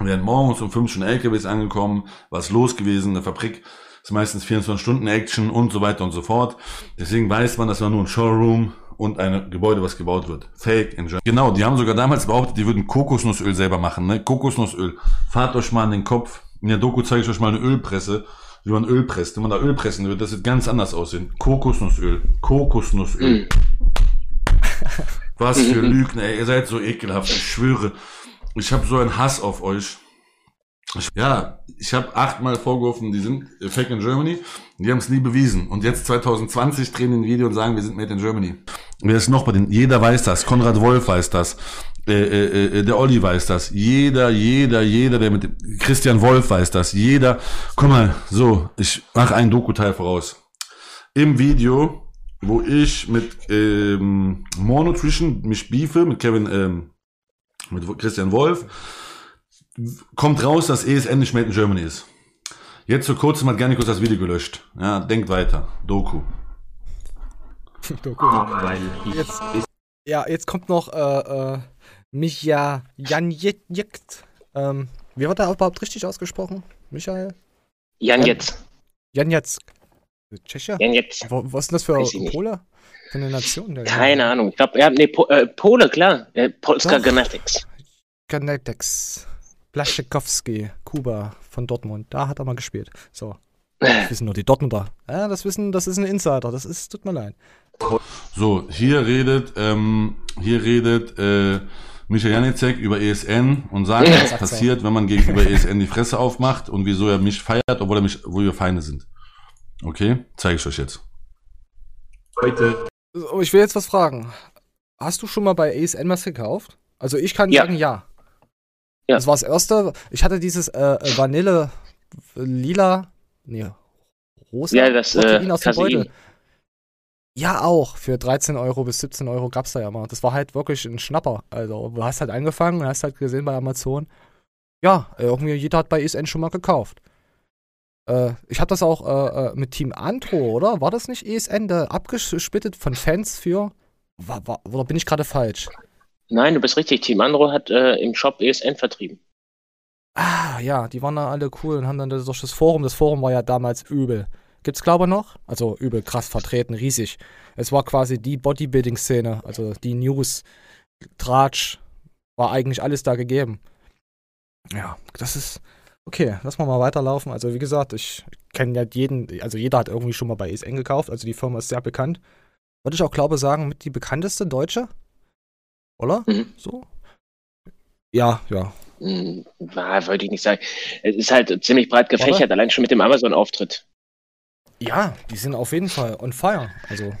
[SPEAKER 5] wären morgens um 5 schon LKWs angekommen, was los gewesen, eine Fabrik ist meistens 24 Stunden Action und so weiter und so fort. Deswegen weiß man, das war nur ein Showroom und ein Gebäude, was gebaut wird. Fake in Genau, die haben sogar damals behauptet, die würden Kokosnussöl selber machen. Ne? Kokosnussöl. Fahrt euch mal an den Kopf. In der Doku zeige ich euch mal eine Ölpresse, wie man Öl presst. Wenn man da Öl pressen wird, das wird ganz anders aussehen. Kokosnussöl. Kokosnussöl. Mm. Was für Lügner, ey. Ihr seid so ekelhaft. Ich schwöre. Ich habe so einen Hass auf euch. Ich, ja, ich habe achtmal vorgeworfen, die sind fake in Germany. Die haben es nie bewiesen. Und jetzt 2020 drehen die ein Video und sagen, wir sind made in Germany. Wer ist noch bei den? Jeder weiß das. Konrad Wolf weiß das. Äh, äh, äh, der Olli weiß das. Jeder, jeder, jeder, der mit dem Christian Wolf weiß das. Jeder. Guck mal, so, ich mache einen Doku-Teil voraus. Im Video, wo ich mit ähm, More Nutrition mich beefe, mit Kevin, ähm, mit Christian Wolf, kommt raus, dass ESN nicht made in Germany ist. Jetzt vor kurzem hat Gernikus das Video gelöscht. Ja, denkt weiter. Doku.
[SPEAKER 2] Doku. Jetzt, ja, jetzt kommt noch äh, äh, Micha Janjetjekt. Ähm, wie wird er überhaupt richtig ausgesprochen? Michael?
[SPEAKER 3] Janjetz.
[SPEAKER 2] Janjetz. Tschecher?
[SPEAKER 3] Janjetz.
[SPEAKER 2] Was ist denn das für Pole? Für eine Nation?
[SPEAKER 3] Keine Ahnung. Ich glaube, ja, nee, po äh, Pole, klar. Äh, Polska Genetics.
[SPEAKER 2] Genetics. Blaschikowski, Kuba von Dortmund. Da hat er mal gespielt. So. Das wissen nur die Dortmunder. Ja, das wissen, das ist ein Insider. Das ist, tut mir leid.
[SPEAKER 5] So, hier redet, ähm, hier redet äh, Michael Janicek über ESN und sagt, was passiert, wenn man gegenüber ESN die Fresse aufmacht und wieso er mich feiert, obwohl er mich, wo wir Feinde sind. Okay, zeige ich euch jetzt.
[SPEAKER 2] Heute. Ich will jetzt was fragen. Hast du schon mal bei ESN was gekauft? Also ich kann ja. sagen ja. Ja. Das war das erste. Ich hatte dieses äh, äh Vanille lila, nee, rosa
[SPEAKER 3] ja, das,
[SPEAKER 2] Protein äh, aus dem Beutel. Ja, auch. Für 13 Euro bis 17 Euro gab's da ja mal. Das war halt wirklich ein Schnapper. Also, du hast halt angefangen und hast halt gesehen bei Amazon. Ja, irgendwie jeder hat bei ESN schon mal gekauft. Äh, ich hatte das auch äh, äh, mit Team Antro, oder? War das nicht ESN, da abgesplittet von Fans für? War, war, oder bin ich gerade falsch?
[SPEAKER 3] Nein, du bist richtig. Team Andro hat äh, im Shop ESN vertrieben.
[SPEAKER 2] Ah, ja, die waren da alle cool und haben dann durch das Forum, das Forum war ja damals übel. Gibt's glaube ich noch? Also übel krass vertreten, riesig. Es war quasi die Bodybuilding-Szene, also die News, Tratsch, war eigentlich alles da gegeben. Ja, das ist. Okay, lass mal weiterlaufen. Also wie gesagt, ich kenne ja jeden, also jeder hat irgendwie schon mal bei ESN gekauft, also die Firma ist sehr bekannt. Würde ich auch glaube sagen, mit die bekannteste Deutsche oder? Mhm. So? Ja, ja.
[SPEAKER 3] Mhm, wollte ich nicht sagen. Es ist halt ziemlich breit gefächert, oder? allein schon mit dem Amazon-Auftritt.
[SPEAKER 2] Ja, die sind auf jeden Fall on fire. Also.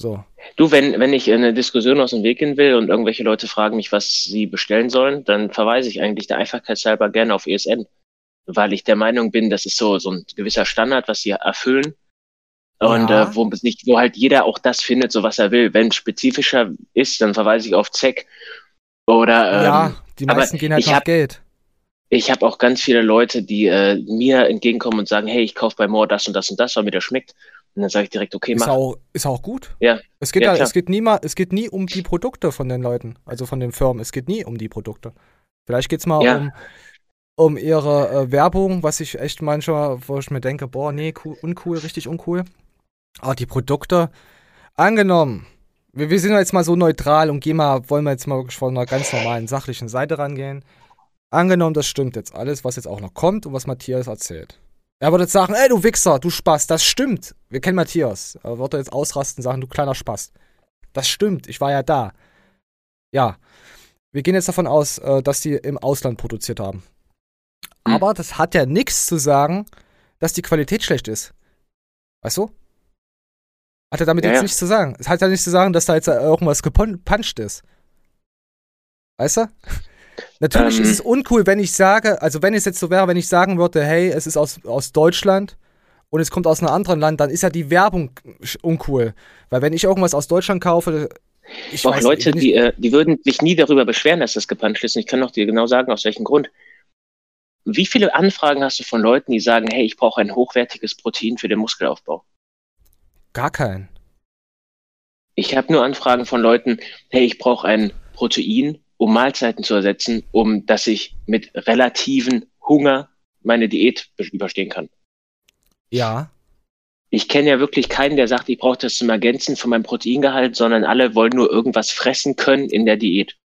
[SPEAKER 2] So.
[SPEAKER 3] Du, wenn, wenn ich eine Diskussion aus dem Weg gehen will und irgendwelche Leute fragen mich, was sie bestellen sollen, dann verweise ich eigentlich der Einfachkeitshalber gerne auf ESN. Weil ich der Meinung bin, das ist so, so ein gewisser Standard, was sie erfüllen. Und ja. äh, wo, nicht, wo halt jeder auch das findet, so was er will. Wenn es spezifischer ist, dann verweise ich auf ZEC. Oder, ähm,
[SPEAKER 2] ja, die meisten gehen halt nach hab, Geld.
[SPEAKER 3] Ich habe auch ganz viele Leute, die äh, mir entgegenkommen und sagen, hey, ich kaufe bei More das und das und das, weil mir das schmeckt. Und dann sage ich direkt, okay,
[SPEAKER 2] mach.
[SPEAKER 3] Ist
[SPEAKER 2] auch, ist auch gut.
[SPEAKER 3] Ja.
[SPEAKER 2] Es geht, ja, ja es, geht nie mal, es geht nie um die Produkte von den Leuten, also von den Firmen. Es geht nie um die Produkte. Vielleicht geht es mal ja. um, um ihre äh, Werbung, was ich echt manchmal, wo ich mir denke, boah, nee, cool, uncool, richtig uncool. Aber die Produkte, angenommen, wir, wir sind jetzt mal so neutral und gehen mal, wollen wir jetzt mal wirklich von einer ganz normalen, sachlichen Seite rangehen. Angenommen, das stimmt jetzt alles, was jetzt auch noch kommt und was Matthias erzählt. Er würde jetzt sagen, ey, du Wichser, du Spaß, das stimmt. Wir kennen Matthias. Er würde jetzt ausrasten und sagen, du kleiner Spaß. Das stimmt, ich war ja da. Ja. Wir gehen jetzt davon aus, äh, dass die im Ausland produziert haben. Hm. Aber das hat ja nichts zu sagen, dass die Qualität schlecht ist. Weißt du? Hat er damit ja, jetzt ja. nichts zu sagen. Es hat ja nichts zu sagen, dass da jetzt irgendwas gepuncht ist. Weißt du? Natürlich ähm, ist es uncool, wenn ich sage, also wenn es jetzt so wäre, wenn ich sagen würde, hey, es ist aus, aus Deutschland und es kommt aus einem anderen Land, dann ist ja die Werbung uncool. Weil wenn ich irgendwas aus Deutschland kaufe,
[SPEAKER 3] ich auch weiß, Leute, die, äh, die würden sich nie darüber beschweren, dass das gepanscht ist. Und ich kann auch dir genau sagen, aus welchem Grund. Wie viele Anfragen hast du von Leuten, die sagen, hey, ich brauche ein hochwertiges Protein für den Muskelaufbau?
[SPEAKER 2] Gar keinen.
[SPEAKER 3] Ich habe nur Anfragen von Leuten, hey, ich brauche ein Protein, um Mahlzeiten zu ersetzen, um dass ich mit relativen Hunger meine Diät überstehen kann.
[SPEAKER 2] Ja.
[SPEAKER 3] Ich kenne ja wirklich keinen, der sagt, ich brauche das zum Ergänzen von meinem Proteingehalt, sondern alle wollen nur irgendwas fressen können in der Diät.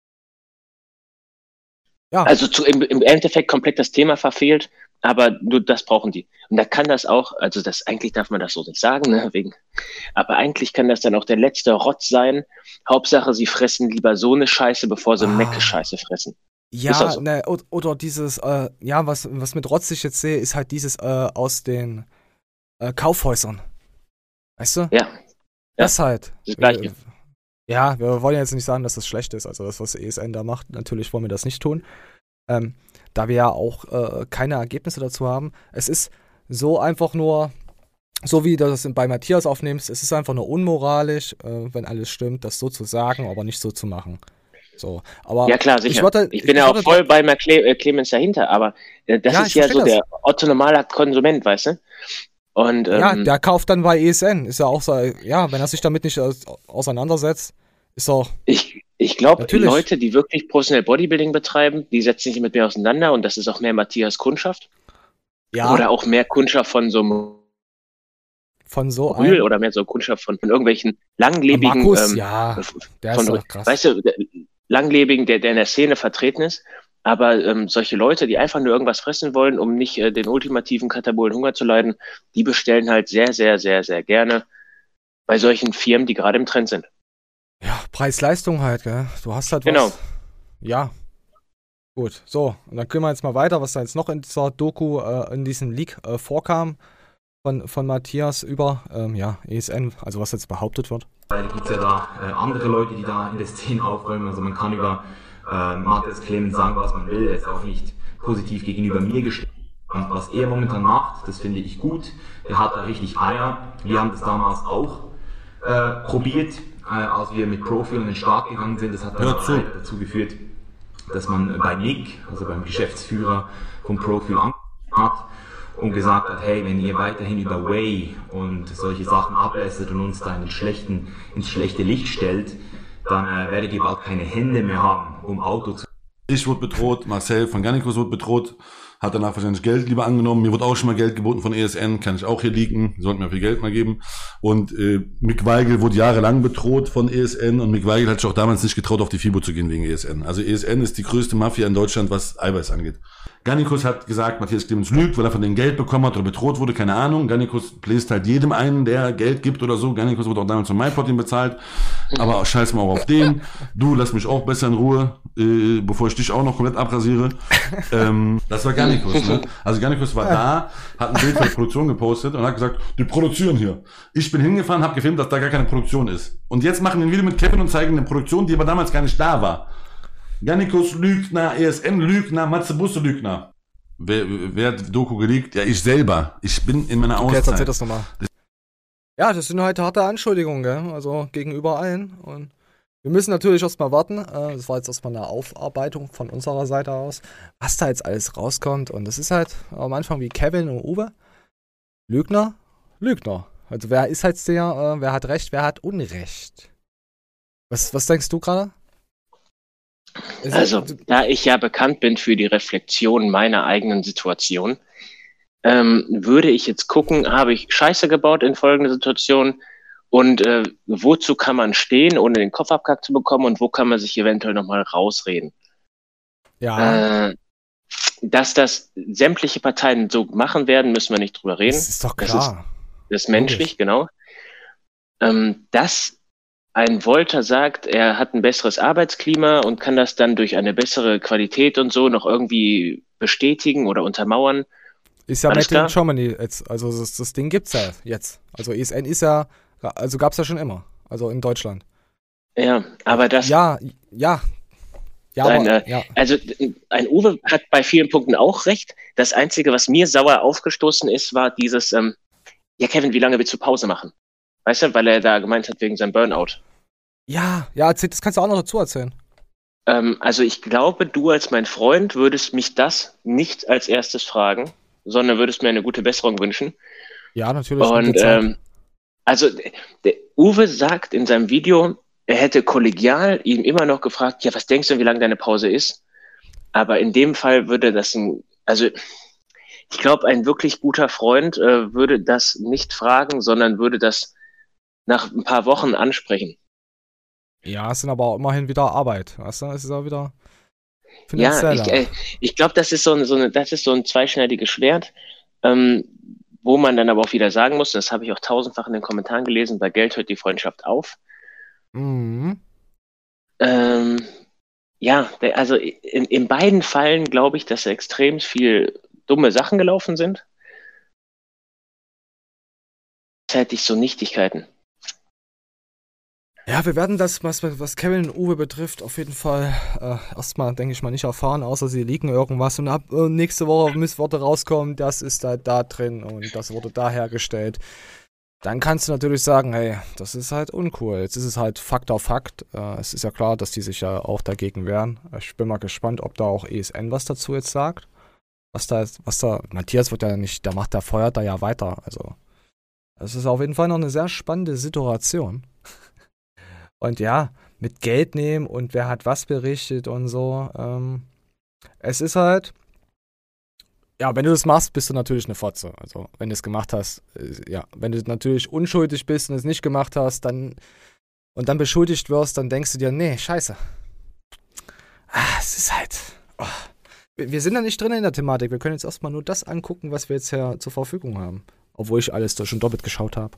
[SPEAKER 3] Ja. Also zu, im, im Endeffekt komplett das Thema verfehlt, aber nur das brauchen die. Und da kann das auch, also das eigentlich darf man das so nicht sagen, ne, wegen, aber eigentlich kann das dann auch der letzte Rotz sein. Hauptsache, sie fressen lieber so eine Scheiße, bevor sie ah. Mecke-Scheiße fressen.
[SPEAKER 2] Ja, so. ne, oder, dieses, äh, ja, was, was mit Rotz ich jetzt sehe, ist halt dieses äh, aus den äh, Kaufhäusern. Weißt du?
[SPEAKER 3] Ja.
[SPEAKER 2] Das ja. halt. Das Gleiche. Ja, wir wollen jetzt nicht sagen, dass das schlecht ist. Also das, was ESN da macht, natürlich wollen wir das nicht tun. Ähm, da wir ja auch äh, keine Ergebnisse dazu haben. Es ist so einfach nur, so wie du das bei Matthias aufnimmst, es ist einfach nur unmoralisch, äh, wenn alles stimmt, das so zu sagen, aber nicht so zu machen. So, aber
[SPEAKER 3] ja klar, sicher. Ich, wollte, ich bin ich ja auch voll bei Cle äh, Clemens dahinter, aber äh, das ja, ist ja so das. der Otto normaler Konsument, weißt du? Und,
[SPEAKER 2] ähm, ja, der kauft dann bei ESN. Ist ja auch so, ja, wenn er sich damit nicht auseinandersetzt, ist auch.
[SPEAKER 3] Ich, ich glaube, Leute, die wirklich professionell Bodybuilding betreiben, die setzen sich mit mir auseinander und das ist auch mehr Matthias Kundschaft. Ja. Oder auch mehr Kundschaft von so einem
[SPEAKER 2] von so
[SPEAKER 3] einem oder mehr so Kundschaft von, von irgendwelchen langlebigen
[SPEAKER 2] Markus, ähm, ja,
[SPEAKER 3] der von, ist krass. weißt du, langlebigen, der, der in der Szene vertreten ist, aber ähm, solche Leute, die einfach nur irgendwas fressen wollen, um nicht äh, den ultimativen katabolen Hunger zu leiden, die bestellen halt sehr, sehr, sehr, sehr gerne bei solchen Firmen, die gerade im Trend sind.
[SPEAKER 2] Preis-Leistung halt, gell? Du hast halt
[SPEAKER 3] genau.
[SPEAKER 2] was. Genau. Ja. Gut, so. Und dann können wir jetzt mal weiter, was da jetzt noch in dieser Doku, äh, in diesem Leak äh, vorkam von, von Matthias über, ähm, ja, ESN, also was jetzt behauptet wird.
[SPEAKER 7] Da gibt es ja da äh, andere Leute, die da in der Szene aufräumen. Also man kann über äh, Matthias Clemens sagen, was man will. Er ist auch nicht positiv gegenüber mir gestellt. Und was er momentan macht, das finde ich gut. Er hat da richtig Eier. Wir haben das damals auch äh, probiert als wir mit Profil in den Start gegangen sind, das hat dann dazu geführt, dass man bei Nick, also beim Geschäftsführer von Profil hat und gesagt hat, hey, wenn ihr weiterhin über Way und solche Sachen ablässert und uns da in schlechten, ins schlechte Licht stellt, dann äh, werdet ihr bald keine Hände mehr haben, um Auto zu.
[SPEAKER 5] Ich wurde bedroht, Marcel von Garnicus wurde bedroht, hat danach wahrscheinlich Geld lieber angenommen. Mir wurde auch schon mal Geld geboten von ESN, kann ich auch hier liegen, sollten mir viel Geld mal geben. Und äh, Mick Weigel wurde jahrelang bedroht von ESN und Mick Weigel hat sich auch damals nicht getraut, auf die FIBO zu gehen wegen ESN. Also ESN ist die größte Mafia in Deutschland, was Eiweiß angeht. Gannikus hat gesagt, Matthias Clemens lügt, weil er von denen Geld bekommen hat oder bedroht wurde, keine Ahnung. Gannikus bläst halt jedem einen, der Geld gibt oder so. Gannikus wurde auch damals von MyProtein bezahlt. Aber scheiß mal auch auf den. Du, lass mich auch besser in Ruhe, äh, bevor ich dich auch noch komplett abrasiere. ähm, das war Gannikus, ne? Also Gannikus war da, hat ein Bild von der Produktion gepostet und hat gesagt, die produzieren hier. Ich bin hingefahren, habe gefilmt, dass da gar keine Produktion ist. Und jetzt machen wir ein Video mit Kevin und zeigen eine Produktion, die aber damals gar nicht da war. Gannikus Lügner, ESN Lügner, Matze Busse Lügner. Wer, wer hat Doku geleakt? Ja, ich selber. Ich bin in meiner
[SPEAKER 2] okay, Auszeit. Jetzt erzähl das nochmal. Ja, das sind halt harte Anschuldigungen, gell? Also gegenüber allen. Und wir müssen natürlich erstmal warten. Äh, das war jetzt erstmal eine Aufarbeitung von unserer Seite aus, was da jetzt alles rauskommt. Und das ist halt am Anfang wie Kevin und Uwe. Lügner, Lügner. Also wer ist halt der, äh, wer hat Recht, wer hat Unrecht? Was, was denkst du gerade?
[SPEAKER 3] Also, da ich ja bekannt bin für die Reflexion meiner eigenen Situation, ähm, würde ich jetzt gucken, habe ich Scheiße gebaut in folgender Situation und äh, wozu kann man stehen, ohne den Kopf abkackt zu bekommen und wo kann man sich eventuell nochmal rausreden?
[SPEAKER 2] Ja.
[SPEAKER 3] Äh, dass das sämtliche Parteien so machen werden, müssen wir nicht drüber reden. Das
[SPEAKER 2] ist doch klar. Das ist,
[SPEAKER 3] das ist menschlich, Logisch. genau. Ähm, das ein Volter sagt, er hat ein besseres Arbeitsklima und kann das dann durch eine bessere Qualität und so noch irgendwie bestätigen oder untermauern.
[SPEAKER 2] Ist ja Made in Germany jetzt. Also das, das Ding gibt's ja jetzt. Also ESN ist ja, also gab's ja schon immer. Also in Deutschland.
[SPEAKER 3] Ja, aber das.
[SPEAKER 2] Ja, ja.
[SPEAKER 3] Ja, Dein, aber, ja. Also ein Uwe hat bei vielen Punkten auch recht. Das Einzige, was mir sauer aufgestoßen ist, war dieses, ähm, ja Kevin, wie lange willst du Pause machen? Weißt du, weil er da gemeint hat wegen seinem Burnout.
[SPEAKER 2] Ja, ja, das kannst du auch noch dazu erzählen.
[SPEAKER 3] Ähm, also ich glaube, du als mein Freund würdest mich das nicht als erstes fragen, sondern würdest mir eine gute Besserung wünschen.
[SPEAKER 2] Ja, natürlich.
[SPEAKER 3] Und ähm, also der Uwe sagt in seinem Video, er hätte kollegial ihm immer noch gefragt, ja, was denkst du, wie lange deine Pause ist? Aber in dem Fall würde das ein, also ich glaube, ein wirklich guter Freund äh, würde das nicht fragen, sondern würde das nach ein paar Wochen ansprechen.
[SPEAKER 2] Ja, es sind aber auch immerhin wieder Arbeit. Weißt du, es ist auch wieder.
[SPEAKER 3] Ja, ich, äh, ich glaube, das ist so ein, so eine, das ist so ein zweischneidiges Schwert, ähm, wo man dann aber auch wieder sagen muss, das habe ich auch tausendfach in den Kommentaren gelesen, bei Geld hört die Freundschaft auf. Mhm. Ähm, ja, also in, in beiden Fällen glaube ich, dass extrem viel dumme Sachen gelaufen sind. Ich so Nichtigkeiten.
[SPEAKER 2] Ja, wir werden das, was, was Kevin und Uwe betrifft, auf jeden Fall äh, erstmal, denke ich mal, nicht erfahren, außer sie liegen irgendwas und ab äh, nächste Woche Missworte rauskommen, das ist da, da drin und das wurde da hergestellt dann kannst du natürlich sagen, hey, das ist halt uncool. Jetzt ist es halt Fakt auf Fakt. Äh, es ist ja klar, dass die sich ja auch dagegen wehren. Ich bin mal gespannt, ob da auch ESN was dazu jetzt sagt. Was da, was da, Matthias wird ja nicht, der macht, der feuert da ja weiter. Also, es ist auf jeden Fall noch eine sehr spannende Situation. Und ja, mit Geld nehmen und wer hat was berichtet und so. Ähm, es ist halt, ja, wenn du das machst, bist du natürlich eine Fotze. Also, wenn du es gemacht hast, ja, wenn du natürlich unschuldig bist und es nicht gemacht hast, dann und dann beschuldigt wirst, dann denkst du dir, nee, scheiße. Ah, es ist halt. Oh. Wir sind da nicht drin in der Thematik. Wir können jetzt erstmal nur das angucken, was wir jetzt hier zur Verfügung haben. Obwohl ich alles da schon doppelt geschaut habe.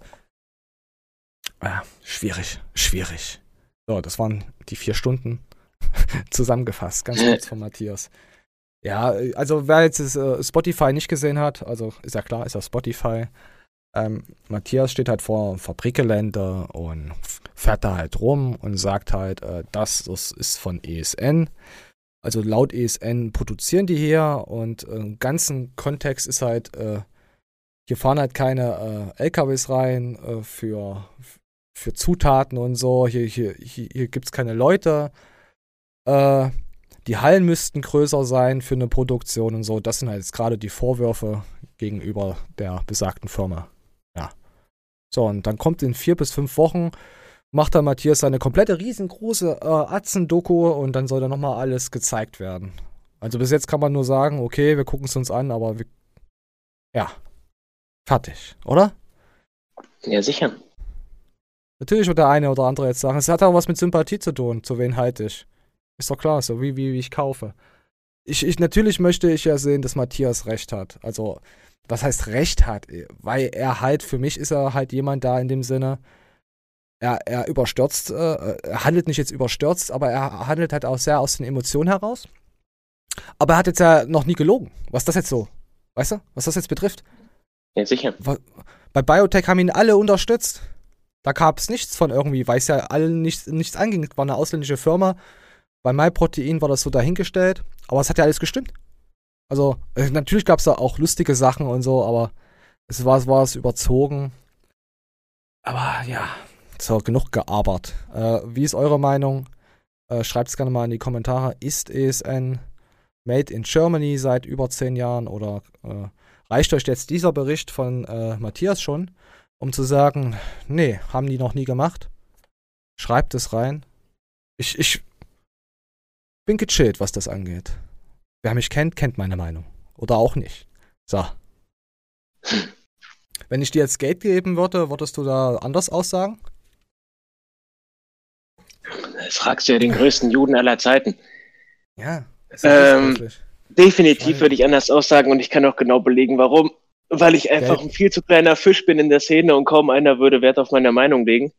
[SPEAKER 2] Ah, schwierig, schwierig. So, das waren die vier Stunden zusammengefasst, ganz kurz von Matthias. Ja, also wer jetzt das, äh, Spotify nicht gesehen hat, also ist ja klar, ist ja Spotify. Ähm, Matthias steht halt vor Fabrikgelände und fährt da halt rum und sagt halt, äh, das, das ist von ESN. Also laut ESN produzieren die hier und äh, im ganzen Kontext ist halt, äh, hier fahren halt keine äh, LKWs rein äh, für, für Zutaten und so. Hier, hier, hier, hier gibt es keine Leute. Äh, die Hallen müssten größer sein für eine Produktion und so. Das sind halt jetzt gerade die Vorwürfe gegenüber der besagten Firma. Ja. So, und dann kommt in vier bis fünf Wochen, macht dann Matthias seine komplette riesengroße äh, Atzen-Doku und dann soll da nochmal alles gezeigt werden. Also bis jetzt kann man nur sagen, okay, wir gucken es uns an, aber wir, ja, fertig, oder?
[SPEAKER 3] Ja, sicher.
[SPEAKER 2] Natürlich wird der eine oder andere jetzt sagen, es hat auch was mit Sympathie zu tun, zu wen halte ich. Ist doch klar, so wie, wie, wie ich kaufe. Ich, ich, natürlich möchte ich ja sehen, dass Matthias recht hat. Also, was heißt recht hat? Weil er halt, für mich ist er halt jemand da in dem Sinne, er, er überstürzt, äh, er handelt nicht jetzt überstürzt, aber er handelt halt auch sehr aus den Emotionen heraus. Aber er hat jetzt ja noch nie gelogen. Was das jetzt so? Weißt du, was das jetzt betrifft?
[SPEAKER 3] Ja, sicher.
[SPEAKER 2] Bei Biotech haben ihn alle unterstützt. Da gab es nichts von irgendwie, weil es ja allen nichts, nichts anging. Es war eine ausländische Firma. Bei MyProtein war das so dahingestellt, aber es hat ja alles gestimmt. Also, äh, natürlich gab es da auch lustige Sachen und so, aber es war, es war überzogen. Aber ja, so genug gearbeitet. Äh, wie ist eure Meinung? Äh, Schreibt es gerne mal in die Kommentare. Ist ESN made in Germany seit über zehn Jahren oder äh, reicht euch jetzt dieser Bericht von äh, Matthias schon, um zu sagen, nee, haben die noch nie gemacht? Schreibt es rein. Ich, ich bin gechillt, was das angeht. Wer mich kennt, kennt meine Meinung. Oder auch nicht. So. Wenn ich dir jetzt Geld geben würde, würdest du da anders aussagen?
[SPEAKER 3] Das fragst du ja den größten Juden aller Zeiten.
[SPEAKER 2] Ja.
[SPEAKER 3] Ähm, definitiv würde ich anders aussagen und ich kann auch genau belegen, warum. Weil ich einfach Geld. ein viel zu kleiner Fisch bin in der Szene und kaum einer würde Wert auf meine Meinung legen.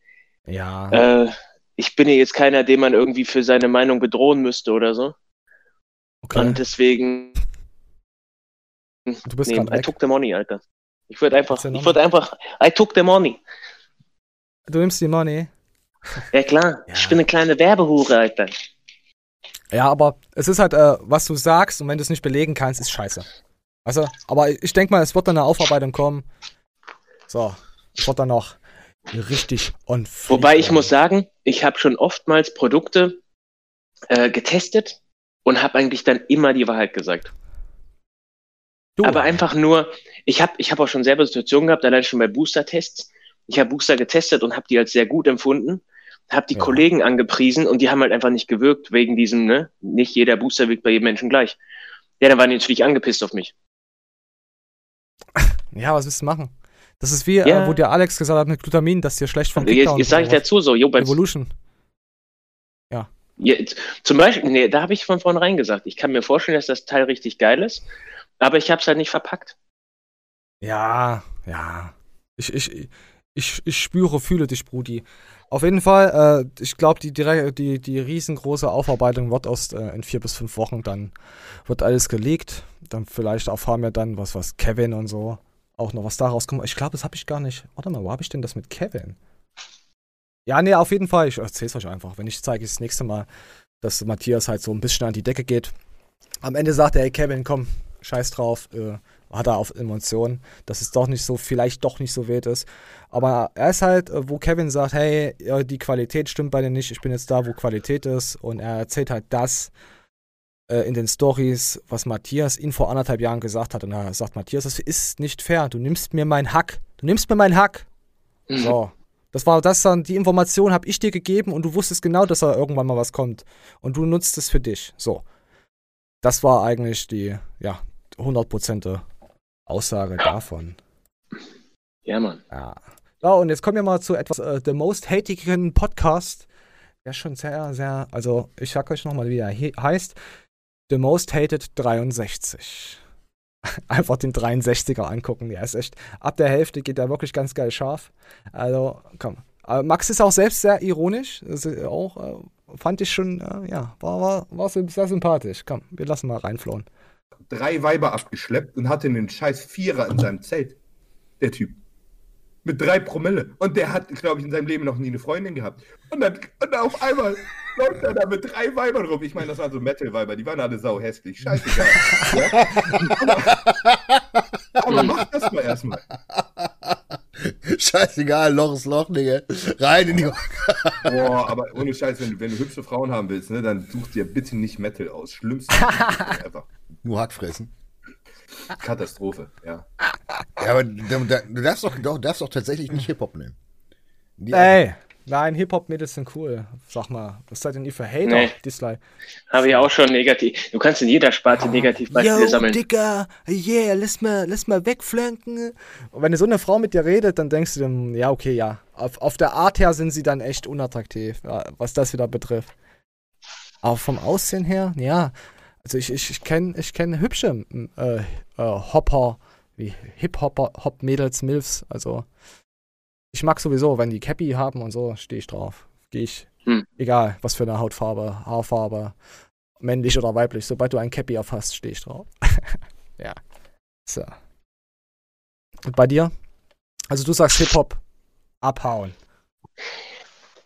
[SPEAKER 2] Ja.
[SPEAKER 3] Äh, ich bin ja jetzt keiner, den man irgendwie für seine Meinung bedrohen müsste oder so. Okay. Und deswegen.
[SPEAKER 2] Du bist nee, I
[SPEAKER 3] weg. took the money, Alter. Ich würde einfach, ich würde einfach, I took the money.
[SPEAKER 2] Du nimmst die Money?
[SPEAKER 3] Ja klar, ja. ich bin eine kleine Werbehure, Alter.
[SPEAKER 2] Ja, aber es ist halt, äh, was du sagst und wenn du es nicht belegen kannst, ist scheiße. Also, aber ich denke mal, es wird dann eine Aufarbeitung kommen. So, es wird dann noch richtig on
[SPEAKER 3] Wobei ich muss sagen, ich habe schon oftmals Produkte äh, getestet und habe eigentlich dann immer die Wahrheit gesagt. Du. Aber einfach nur, ich habe ich hab auch schon selber Situationen gehabt, allein schon bei Booster-Tests. Ich habe Booster getestet und habe die als sehr gut empfunden, habe die ja. Kollegen angepriesen und die haben halt einfach nicht gewirkt, wegen diesem, ne, nicht jeder Booster wirkt bei jedem Menschen gleich. Ja, dann waren die natürlich angepisst auf mich.
[SPEAKER 2] Ja, was willst du machen? Das ist wie, äh, ja. äh, wo dir Alex gesagt hat mit Glutamin, dass dir schlecht vom
[SPEAKER 3] Jetzt, jetzt sage ich dazu so, jo,
[SPEAKER 2] Evolution.
[SPEAKER 3] Ja. ja. Zum Beispiel, nee, da habe ich von vornherein gesagt, ich kann mir vorstellen, dass das Teil richtig geil ist, aber ich habe es halt nicht verpackt.
[SPEAKER 2] Ja, ja. Ich, ich, ich, ich spüre, fühle dich, Brudi. Auf jeden Fall, äh, ich glaube, die, die, die riesengroße Aufarbeitung wird erst äh, in vier bis fünf Wochen, dann wird alles gelegt. Dann vielleicht erfahren wir dann, was, was Kevin und so auch noch was daraus kommt. Ich glaube, das habe ich gar nicht. Warte mal, wo habe ich denn das mit Kevin? Ja, nee, auf jeden Fall. Ich erzähl's euch einfach. Wenn ich zeige das nächste Mal, dass Matthias halt so ein bisschen an die Decke geht. Am Ende sagt er, hey Kevin, komm, scheiß drauf. Äh, hat er auf Emotionen, dass es doch nicht so, vielleicht doch nicht so wild ist. Aber er ist halt, äh, wo Kevin sagt, hey, die Qualität stimmt bei dir nicht, ich bin jetzt da, wo Qualität ist. Und er erzählt halt das, äh, in den Stories, was Matthias ihn vor anderthalb Jahren gesagt hat. Und er sagt, Matthias, das ist nicht fair. Du nimmst mir meinen Hack. Du nimmst mir meinen Hack. Mhm. So. Das war das dann, die Information habe ich dir gegeben und du wusstest genau, dass da irgendwann mal was kommt. Und du nutzt es für dich. So. Das war eigentlich die, ja, 100% Aussage davon.
[SPEAKER 3] Ja, Mann.
[SPEAKER 2] Ja. So, und jetzt kommen wir mal zu etwas, äh, The Most Hatigen Podcast. Der schon sehr, sehr, also ich sag euch nochmal, wie er heißt. The Most Hated 63. Einfach den 63er angucken. Der ist echt, ab der Hälfte geht er wirklich ganz geil scharf. Also, komm. Max ist auch selbst sehr ironisch. auch, äh, fand ich schon, äh, ja, war, war, war sehr sympathisch. Komm, wir lassen mal reinflohen.
[SPEAKER 8] Drei Weiber abgeschleppt und hatte einen scheiß Vierer in seinem Zelt. Der Typ. Mit drei Promille. Und der hat, glaube ich, in seinem Leben noch nie eine Freundin gehabt. Und dann, und auf einmal läuft er da mit drei Weibern rum. Ich meine, das waren so Metal-Weiber, die waren alle sau hässlich. Scheißegal. ja? aber, aber mach das mal erstmal.
[SPEAKER 9] Scheißegal, Loch ist Loch, Digga. Rein in die.
[SPEAKER 8] Boah, aber ohne Scheiß, wenn, wenn, du hübsche Frauen haben willst, ne, dann such dir bitte nicht Metal aus. Schlimmste.
[SPEAKER 9] einfach. Nur Hackfressen.
[SPEAKER 8] Katastrophe, ja.
[SPEAKER 9] Ja, aber du, du darfst, doch, du darfst doch tatsächlich nicht Hip-Hop nehmen.
[SPEAKER 2] Die, Ey, nein, Hip-Hop-Mädels sind cool. Sag mal, was seid denn ihr für Hater? Nee.
[SPEAKER 3] Dislike. Habe ich auch schon negativ. Du kannst in jeder Sparte negativ Beispiele sammeln.
[SPEAKER 2] Digga, yeah, lass mal, lass mal wegflanken. Und wenn so eine Frau mit dir redet, dann denkst du dann, ja, okay, ja. Auf, auf der Art her sind sie dann echt unattraktiv, was das wieder betrifft. Aber vom Aussehen her, ja, also ich, ich, ich kenne ich kenn hübsche äh, äh, Hopper, wie Hip-Hopper, Hop-Mädels, Milfs. Also ich mag sowieso, wenn die Cappy haben und so, stehe ich drauf. Gehe ich. Hm. Egal, was für eine Hautfarbe, Haarfarbe, männlich oder weiblich. Sobald du ein Cappy erfasst, stehe ich drauf. ja. So. Und bei dir? Also du sagst Hip-Hop abhauen.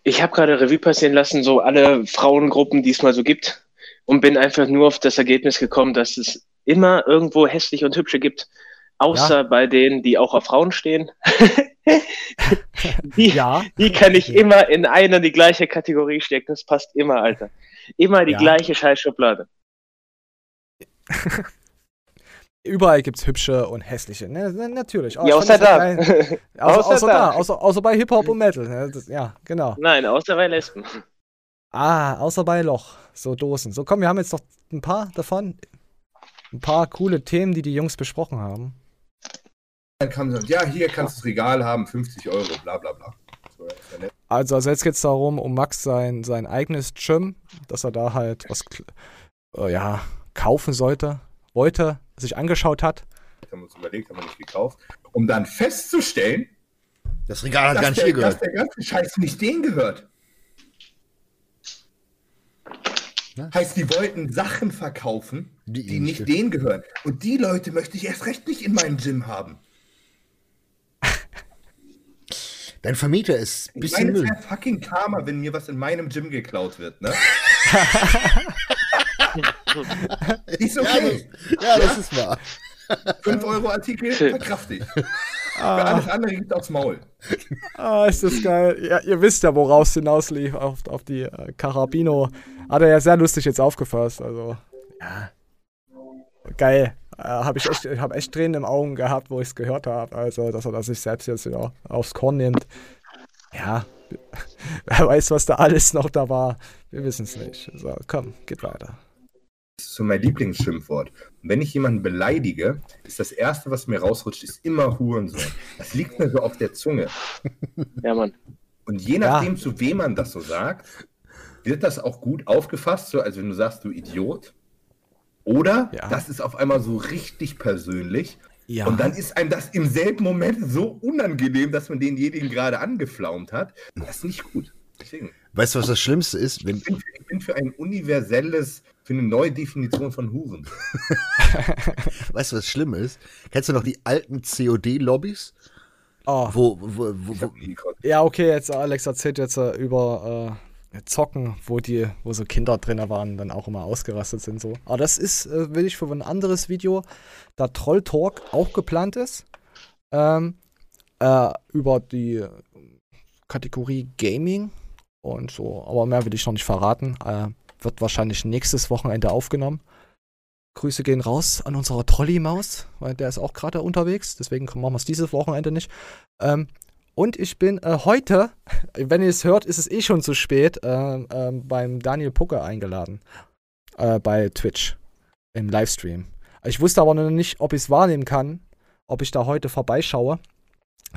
[SPEAKER 3] Ich habe gerade Revue passieren lassen, so alle Frauengruppen, die es mal so gibt und bin einfach nur auf das Ergebnis gekommen, dass es immer irgendwo hässliche und hübsche gibt, außer ja. bei denen, die auch auf Frauen stehen. die, ja. die kann ich okay. immer in eine die gleiche Kategorie stecken. Das passt immer, Alter. Immer die ja. gleiche Scheißschublade.
[SPEAKER 2] Überall gibt es hübsche und hässliche. Ne, natürlich.
[SPEAKER 3] ja, außer da.
[SPEAKER 2] Ein, außer, außer, außer, da. Außer, außer bei Hip-Hop und Metal. Ne? Das, ja, genau.
[SPEAKER 3] Nein, außer bei Lesben.
[SPEAKER 2] Ah, außer bei Loch. So Dosen. So, komm, wir haben jetzt noch ein paar davon. Ein paar coole Themen, die die Jungs besprochen haben.
[SPEAKER 8] Dann kann man sagen, ja, hier kannst du das Regal haben, 50 Euro, bla bla bla. So,
[SPEAKER 2] also, also jetzt geht es darum, um Max sein, sein eigenes Gym, dass er da halt was äh, ja, kaufen sollte, wollte, sich angeschaut hat.
[SPEAKER 8] Haben wir uns überlegt, haben wir nicht gekauft. Um dann festzustellen,
[SPEAKER 9] das Regal hat gar nicht hier gehört.
[SPEAKER 8] Dass der ganze Scheiß nicht denen gehört. Ne? Heißt, die wollten Sachen verkaufen, die, die nicht denen gehören. Und die Leute möchte ich erst recht nicht in meinem Gym haben.
[SPEAKER 9] Dein Vermieter ist
[SPEAKER 8] ein bisschen ich meine, Müll. fucking Karma, wenn mir was in meinem Gym geklaut wird, ne? Ist okay.
[SPEAKER 9] Ja, das ist wahr.
[SPEAKER 8] 5 Euro Artikel, verkraft ich. Für alles andere gibt aufs Maul.
[SPEAKER 2] Ah, ist das geil. Ja, ihr wisst ja, woraus es hinauslief, auf, auf die äh, Carabino. Hat er ja sehr lustig jetzt aufgefasst. Also, ja. Geil. Äh, habe ich echt, hab echt Tränen im Augen gehabt, wo ich es gehört habe. Also, dass er das sich selbst jetzt wieder aufs Korn nimmt. Ja. Wer weiß, was da alles noch da war. Wir wissen es nicht. So, komm, geht weiter.
[SPEAKER 8] Das ist so mein Lieblingsschimpfwort. Und wenn ich jemanden beleidige, ist das Erste, was mir rausrutscht, ist immer Hurensohn. Das liegt mir so auf der Zunge.
[SPEAKER 3] Ja, Mann.
[SPEAKER 8] Und je nachdem, zu wem man das so sagt, wird das auch gut aufgefasst, so als wenn du sagst, du Idiot. Oder
[SPEAKER 2] Ja.
[SPEAKER 8] das ist auf einmal so richtig persönlich.
[SPEAKER 2] Ja.
[SPEAKER 8] Und dann ist einem das im selben Moment so unangenehm, dass man denjenigen gerade angeflaumt hat. Das ist nicht gut. Deswegen,
[SPEAKER 9] Weißt du, was das Schlimmste ist? Wenn,
[SPEAKER 8] ich bin, für, ich bin für ein universelles, für eine neue Definition von Huren.
[SPEAKER 9] weißt du, was schlimm ist? Kennst du noch die alten COD-Lobbys?
[SPEAKER 2] Oh.
[SPEAKER 9] Wo, wo, wo, wo,
[SPEAKER 2] Ja, okay, jetzt Alex erzählt jetzt äh, über äh, Zocken, wo die, wo so Kinder drin waren, dann auch immer ausgerastet sind so. Aber das ist, äh, will ich für ein anderes Video, da Troll Talk auch geplant ist. Ähm, äh, über die Kategorie Gaming und so. Aber mehr will ich noch nicht verraten. Äh, wird wahrscheinlich nächstes Wochenende aufgenommen. Grüße gehen raus an unsere Trolley-Maus, weil der ist auch gerade unterwegs. Deswegen machen wir es dieses Wochenende nicht. Ähm, und ich bin äh, heute, wenn ihr es hört, ist es eh schon zu spät, ähm, ähm, beim Daniel Pucke eingeladen. Äh, bei Twitch. Im Livestream. Ich wusste aber noch nicht, ob ich es wahrnehmen kann, ob ich da heute vorbeischaue.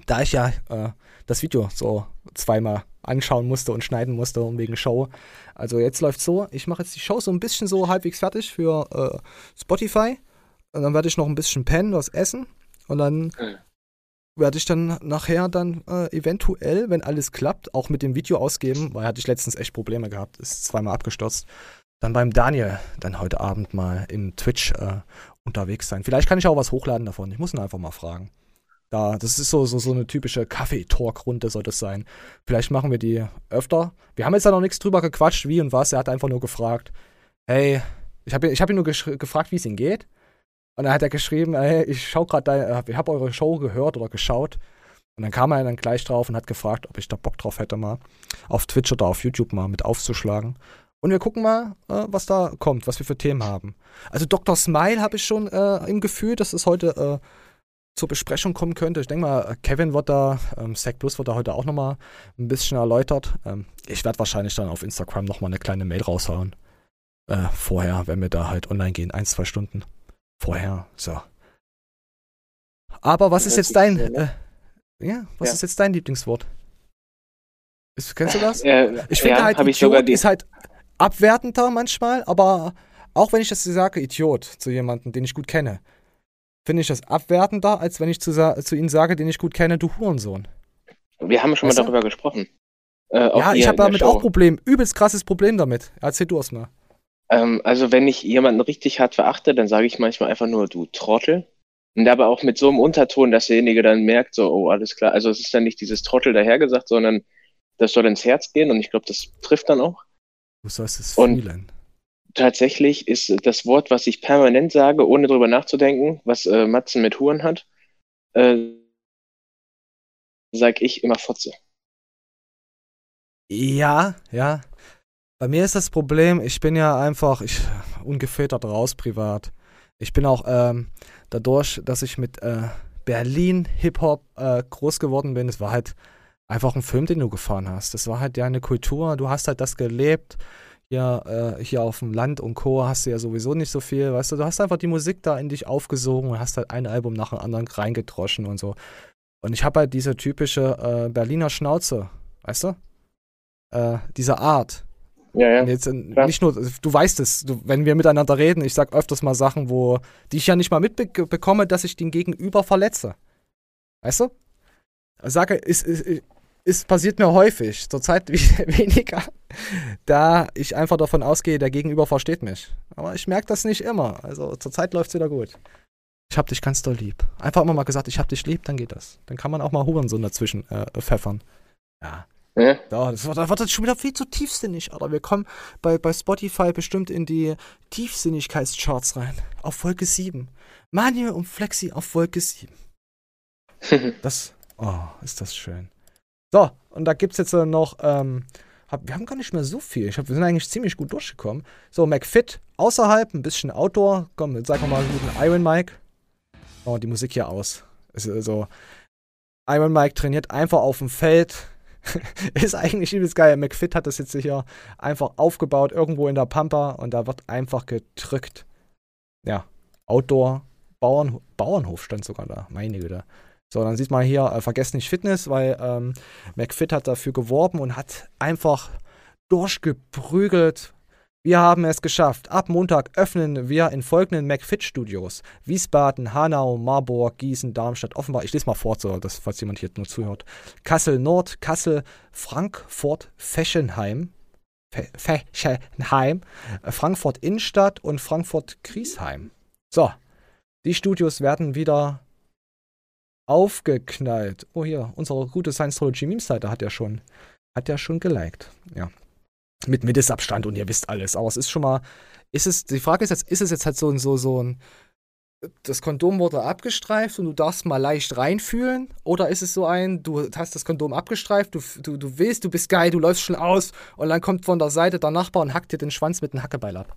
[SPEAKER 2] Da ich ja äh, das Video so zweimal anschauen musste und schneiden musste und wegen Show. Also jetzt läuft so, ich mache jetzt die Show so ein bisschen so halbwegs fertig für äh, Spotify. Und dann werde ich noch ein bisschen pennen, was essen. Und dann werde ich dann nachher dann äh, eventuell, wenn alles klappt, auch mit dem Video ausgeben, weil hatte ich letztens echt Probleme gehabt, ist zweimal abgestürzt. Dann beim Daniel dann heute Abend mal im Twitch äh, unterwegs sein. Vielleicht kann ich auch was hochladen davon. Ich muss ihn einfach mal fragen. Da, das ist so, so, so eine typische Kaffee-Talk-Runde soll das sein. Vielleicht machen wir die öfter. Wir haben jetzt da noch nichts drüber gequatscht, wie und was. Er hat einfach nur gefragt, hey, ich habe ich hab ihn nur gefragt, wie es ihm geht. Und dann hat er geschrieben, hey, ich schau gerade, ich habe eure Show gehört oder geschaut. Und dann kam er dann gleich drauf und hat gefragt, ob ich da Bock drauf hätte, mal auf Twitch oder auf YouTube mal mit aufzuschlagen. Und wir gucken mal, äh, was da kommt, was wir für Themen haben. Also Dr. Smile habe ich schon äh, im Gefühl, dass es heute äh, zur Besprechung kommen könnte. Ich denke mal, Kevin wird da, ähm, Sack Plus wird da heute auch nochmal ein bisschen erläutert. Ähm, ich werde wahrscheinlich dann auf Instagram nochmal eine kleine Mail raushauen. Äh, vorher, wenn wir da halt online gehen. Ein, zwei Stunden vorher. So. Aber was ist jetzt dein,
[SPEAKER 3] sehr
[SPEAKER 2] äh, ja, was
[SPEAKER 3] Ja.
[SPEAKER 2] ist jetzt dein Lieblingswort? Ist, kennst du das?
[SPEAKER 3] Äh,
[SPEAKER 2] Ich finde
[SPEAKER 3] ja,
[SPEAKER 2] halt,
[SPEAKER 3] hab ich sogar
[SPEAKER 2] Idiot ist halt abwertender manchmal, aber auch wenn ich das sage, Idiot, zu jemandem, den ich gut kenne, finde ich das abwertender, als wenn ich zu, zu ihnen sage, den ich gut kenne, du Hurensohn.
[SPEAKER 3] Wir haben schon
[SPEAKER 2] Weißt
[SPEAKER 3] mal
[SPEAKER 2] du?
[SPEAKER 3] darüber gesprochen. Äh,
[SPEAKER 2] Ja, ich habe damit auch Problem, übelst krasses Problem damit. Erzähl du es mal.
[SPEAKER 3] Ähm, also wenn ich jemanden richtig hart verachte, dann sage ich manchmal einfach nur, du Trottel. Und aber auch mit so einem Unterton, dass derjenige dann merkt, so, oh, alles klar. Also es ist dann nicht dieses Trottel dahergesagt, sondern das soll ins Herz gehen und ich glaube, das trifft dann auch.
[SPEAKER 2] Du sollst es
[SPEAKER 3] Und-
[SPEAKER 2] fühlen.
[SPEAKER 3] Tatsächlich ist das Wort, was ich permanent sage, ohne drüber nachzudenken, was äh, Matzen mit Huren hat, äh, sag ich immer Fotze.
[SPEAKER 2] Ja, ja. Bei mir ist das Problem, ich bin ja einfach ich, ungefiltert raus privat. Ich bin auch ähm, dadurch, dass ich mit äh, Berlin Hip-Hop äh, groß geworden bin, es war halt einfach ein Film, den du gefahren hast. Das war halt ja eine Kultur, du hast halt das gelebt. Hier, äh, hier auf dem Land und Co. hast du ja sowieso nicht so viel, weißt du, du hast einfach die Musik da in dich aufgesogen und hast halt ein Album nach dem anderen reingedroschen und so. Und ich habe halt diese typische äh, Berliner Schnauze, weißt du? Äh, diese Art.
[SPEAKER 3] Ja, ja.
[SPEAKER 2] Jetzt äh,
[SPEAKER 3] klar.
[SPEAKER 2] nicht nur, du weißt es, du, wenn wir miteinander reden, ich sag öfters mal Sachen, wo, die ich ja nicht mal mitbekomme, dass ich den Gegenüber verletze. Weißt du? Sage, ist, ist, ist passiert mir häufig, zurzeit weniger, da ich einfach davon ausgehe, der Gegenüber versteht mich. Aber ich merke das nicht immer. Also zurzeit läuft es wieder gut. Ich hab dich ganz doll lieb. Einfach immer mal gesagt, ich hab dich lieb, dann geht das. Dann kann man auch mal Hurensohn dazwischen äh, pfeffern. Ja. Ja. ja das, da wird das schon wieder viel zu tiefsinnig, aber wir kommen bei, bei Spotify bestimmt in die Tiefsinnigkeitscharts rein. Auf Wolke 7. Manuel und Flexi auf Wolke 7. das, oh, ist das schön. So, und da gibt es jetzt noch, ähm, hab, wir haben gar nicht mehr so viel. Ich hab, wir sind eigentlich ziemlich gut durchgekommen. So, McFit außerhalb, ein bisschen Outdoor. Komm, jetzt sag mal einen guten Iron Mike. Oh, die Musik hier aus. Ist so. Iron Mike trainiert einfach auf dem Feld. ist eigentlich übelst geil. McFit hat das jetzt hier einfach aufgebaut, irgendwo in der Pampa und da wird einfach gedrückt. Ja, Outdoor, Bauern, Bauernhof stand sogar da. Meine Güte. So, dann sieht man hier, äh, vergesst nicht Fitness, weil ähm, McFit hat dafür geworben und hat einfach durchgeprügelt. Wir haben es geschafft. Ab Montag öffnen wir in folgenden McFit-Studios. Wiesbaden, Hanau, Marburg, Gießen, Darmstadt, Offenbach. Ich lese mal vor, so, dass, falls jemand hier nur zuhört. Kassel Nord, Kassel, Frankfurt, Feschenheim, Feschenheim, äh, Frankfurt Innenstadt und Frankfurt Griesheim. So, die Studios werden wieder aufgeknallt. Oh, hier, unsere gute Science-Trology-Meme-Seite hat ja schon, hat ja schon geliked. Ja. Mit Mindestabstand und ihr wisst alles. Aber es ist schon mal, ist es, die Frage ist jetzt, ist es jetzt halt so ein, so, so ein, das Kondom wurde abgestreift und du darfst mal leicht reinfühlen? Oder ist es so ein, du hast das Kondom abgestreift, du, du, du willst, du bist geil, du läufst schon aus und dann kommt von der Seite der Nachbar und hackt dir den Schwanz mit einem Hackebeil ab?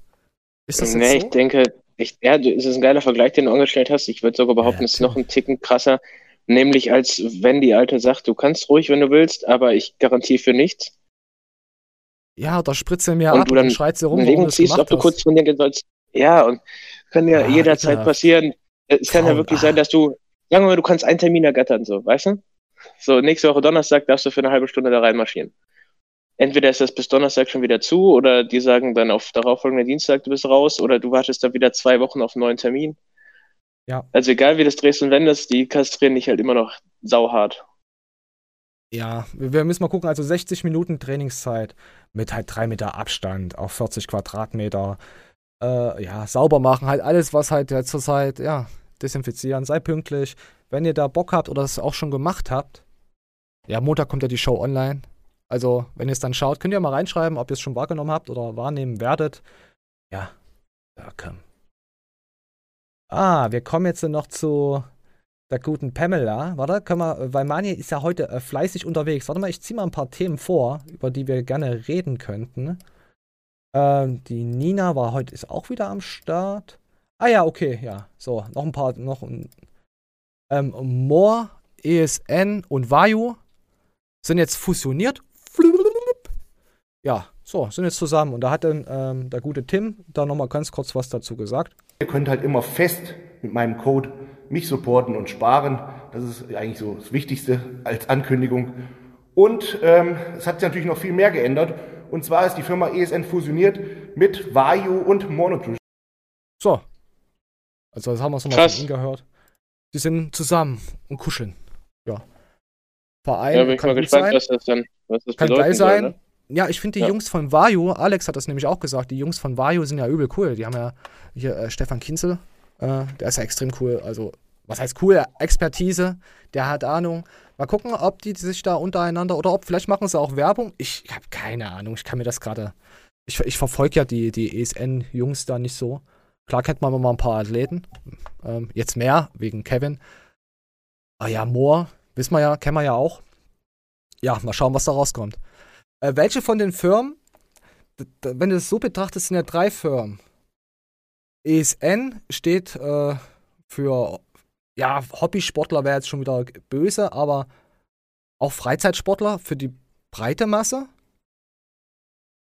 [SPEAKER 3] Ist das nee, so? ich denke, ich, ja, es ist ein geiler Vergleich, den du angestellt hast. Ich würde sogar behaupten, ja, es ist noch ein Ticken krasser. Nämlich als wenn die Alte sagt, du kannst ruhig, wenn du willst, aber ich garantiere für nichts.
[SPEAKER 2] Ja, da spritzt er mir
[SPEAKER 3] und
[SPEAKER 2] ab
[SPEAKER 3] du dann und schreit sie rum, warum ziehst, ob du kurz von dir sollst. Ja, und kann ja, ja jederzeit ja. passieren. Es kann ja wirklich ah. sein, dass du, sagen wir mal, du kannst einen Termin ergattern, so, weißt du? So, nächste Woche Donnerstag darfst du für eine halbe Stunde da reinmarschieren. Entweder ist das bis Donnerstag schon wieder zu, oder die sagen dann auf darauffolgenden Dienstag, du bist raus, oder du wartest dann wieder zwei Wochen auf einen neuen Termin. Ja. Also egal wie das drehst und wendest, die kastrieren dich halt immer noch sauhart.
[SPEAKER 2] Ja, wir müssen mal gucken, also 60 Minuten Trainingszeit mit halt 3 Meter Abstand auf 40 Quadratmeter. Äh, ja, sauber machen, halt alles, was halt ja zurzeit, ja, desinfizieren, sei pünktlich. Wenn ihr da Bock habt oder es auch schon gemacht habt, ja, Montag kommt ja die Show online. Also, wenn ihr es dann schaut, könnt ihr mal reinschreiben, ob ihr es schon wahrgenommen habt oder wahrnehmen werdet. Ja, ja, komm. Ah, wir kommen jetzt noch zu der guten Pamela. Warte, können wir, weil Mani ist ja heute äh, fleißig unterwegs. Warte mal, ich ziehe mal ein paar Themen vor, über die wir gerne reden könnten. Ähm, die Nina war heute, ist auch wieder am Start. Ah ja, okay, ja. So, noch ein paar, noch ein. Ähm, Moore, ESN und Vayu sind jetzt fusioniert. Ja, so, sind jetzt zusammen. Und da hat dann ähm, der gute Tim da nochmal ganz kurz was dazu gesagt.
[SPEAKER 10] Ihr könnt halt immer fest mit meinem Code mich supporten und sparen. Das ist eigentlich so das Wichtigste als Ankündigung. Und ähm, es hat sich natürlich noch viel mehr geändert. Und zwar ist die Firma ESN fusioniert mit Vayu und Monotrish.
[SPEAKER 2] So. Also das haben wir schon mal von Ihnen gehört. Die sind zusammen und kuscheln. Ja. Verein. Ja, bin ich mal gespannt, sein. was das dann was das kann geil sein. Soll, ne? Ja, ich finde die ja. Jungs von Vajo, Alex hat das nämlich auch gesagt, die Jungs von Vajo sind ja übel cool. Die haben ja hier äh, Stefan Kinzel, äh, der ist ja extrem cool. Also, was heißt cool? Expertise, der hat Ahnung. Mal gucken, ob die sich da untereinander oder ob vielleicht machen sie auch Werbung. Ich habe keine Ahnung, ich kann mir das gerade. Ich, ich verfolge ja die, die ESN-Jungs da nicht so. Klar kennt man mal ein paar Athleten. Ähm, jetzt mehr, wegen Kevin. Ah ja, Moore, wissen wir ja, kennen wir ja auch. Ja, mal schauen, was da rauskommt. Äh, welche von den Firmen, wenn du es so betrachtest, sind ja drei Firmen. ESN steht äh, für, ja, Hobbysportler wäre jetzt schon wieder böse, aber auch Freizeitsportler für die breite Masse.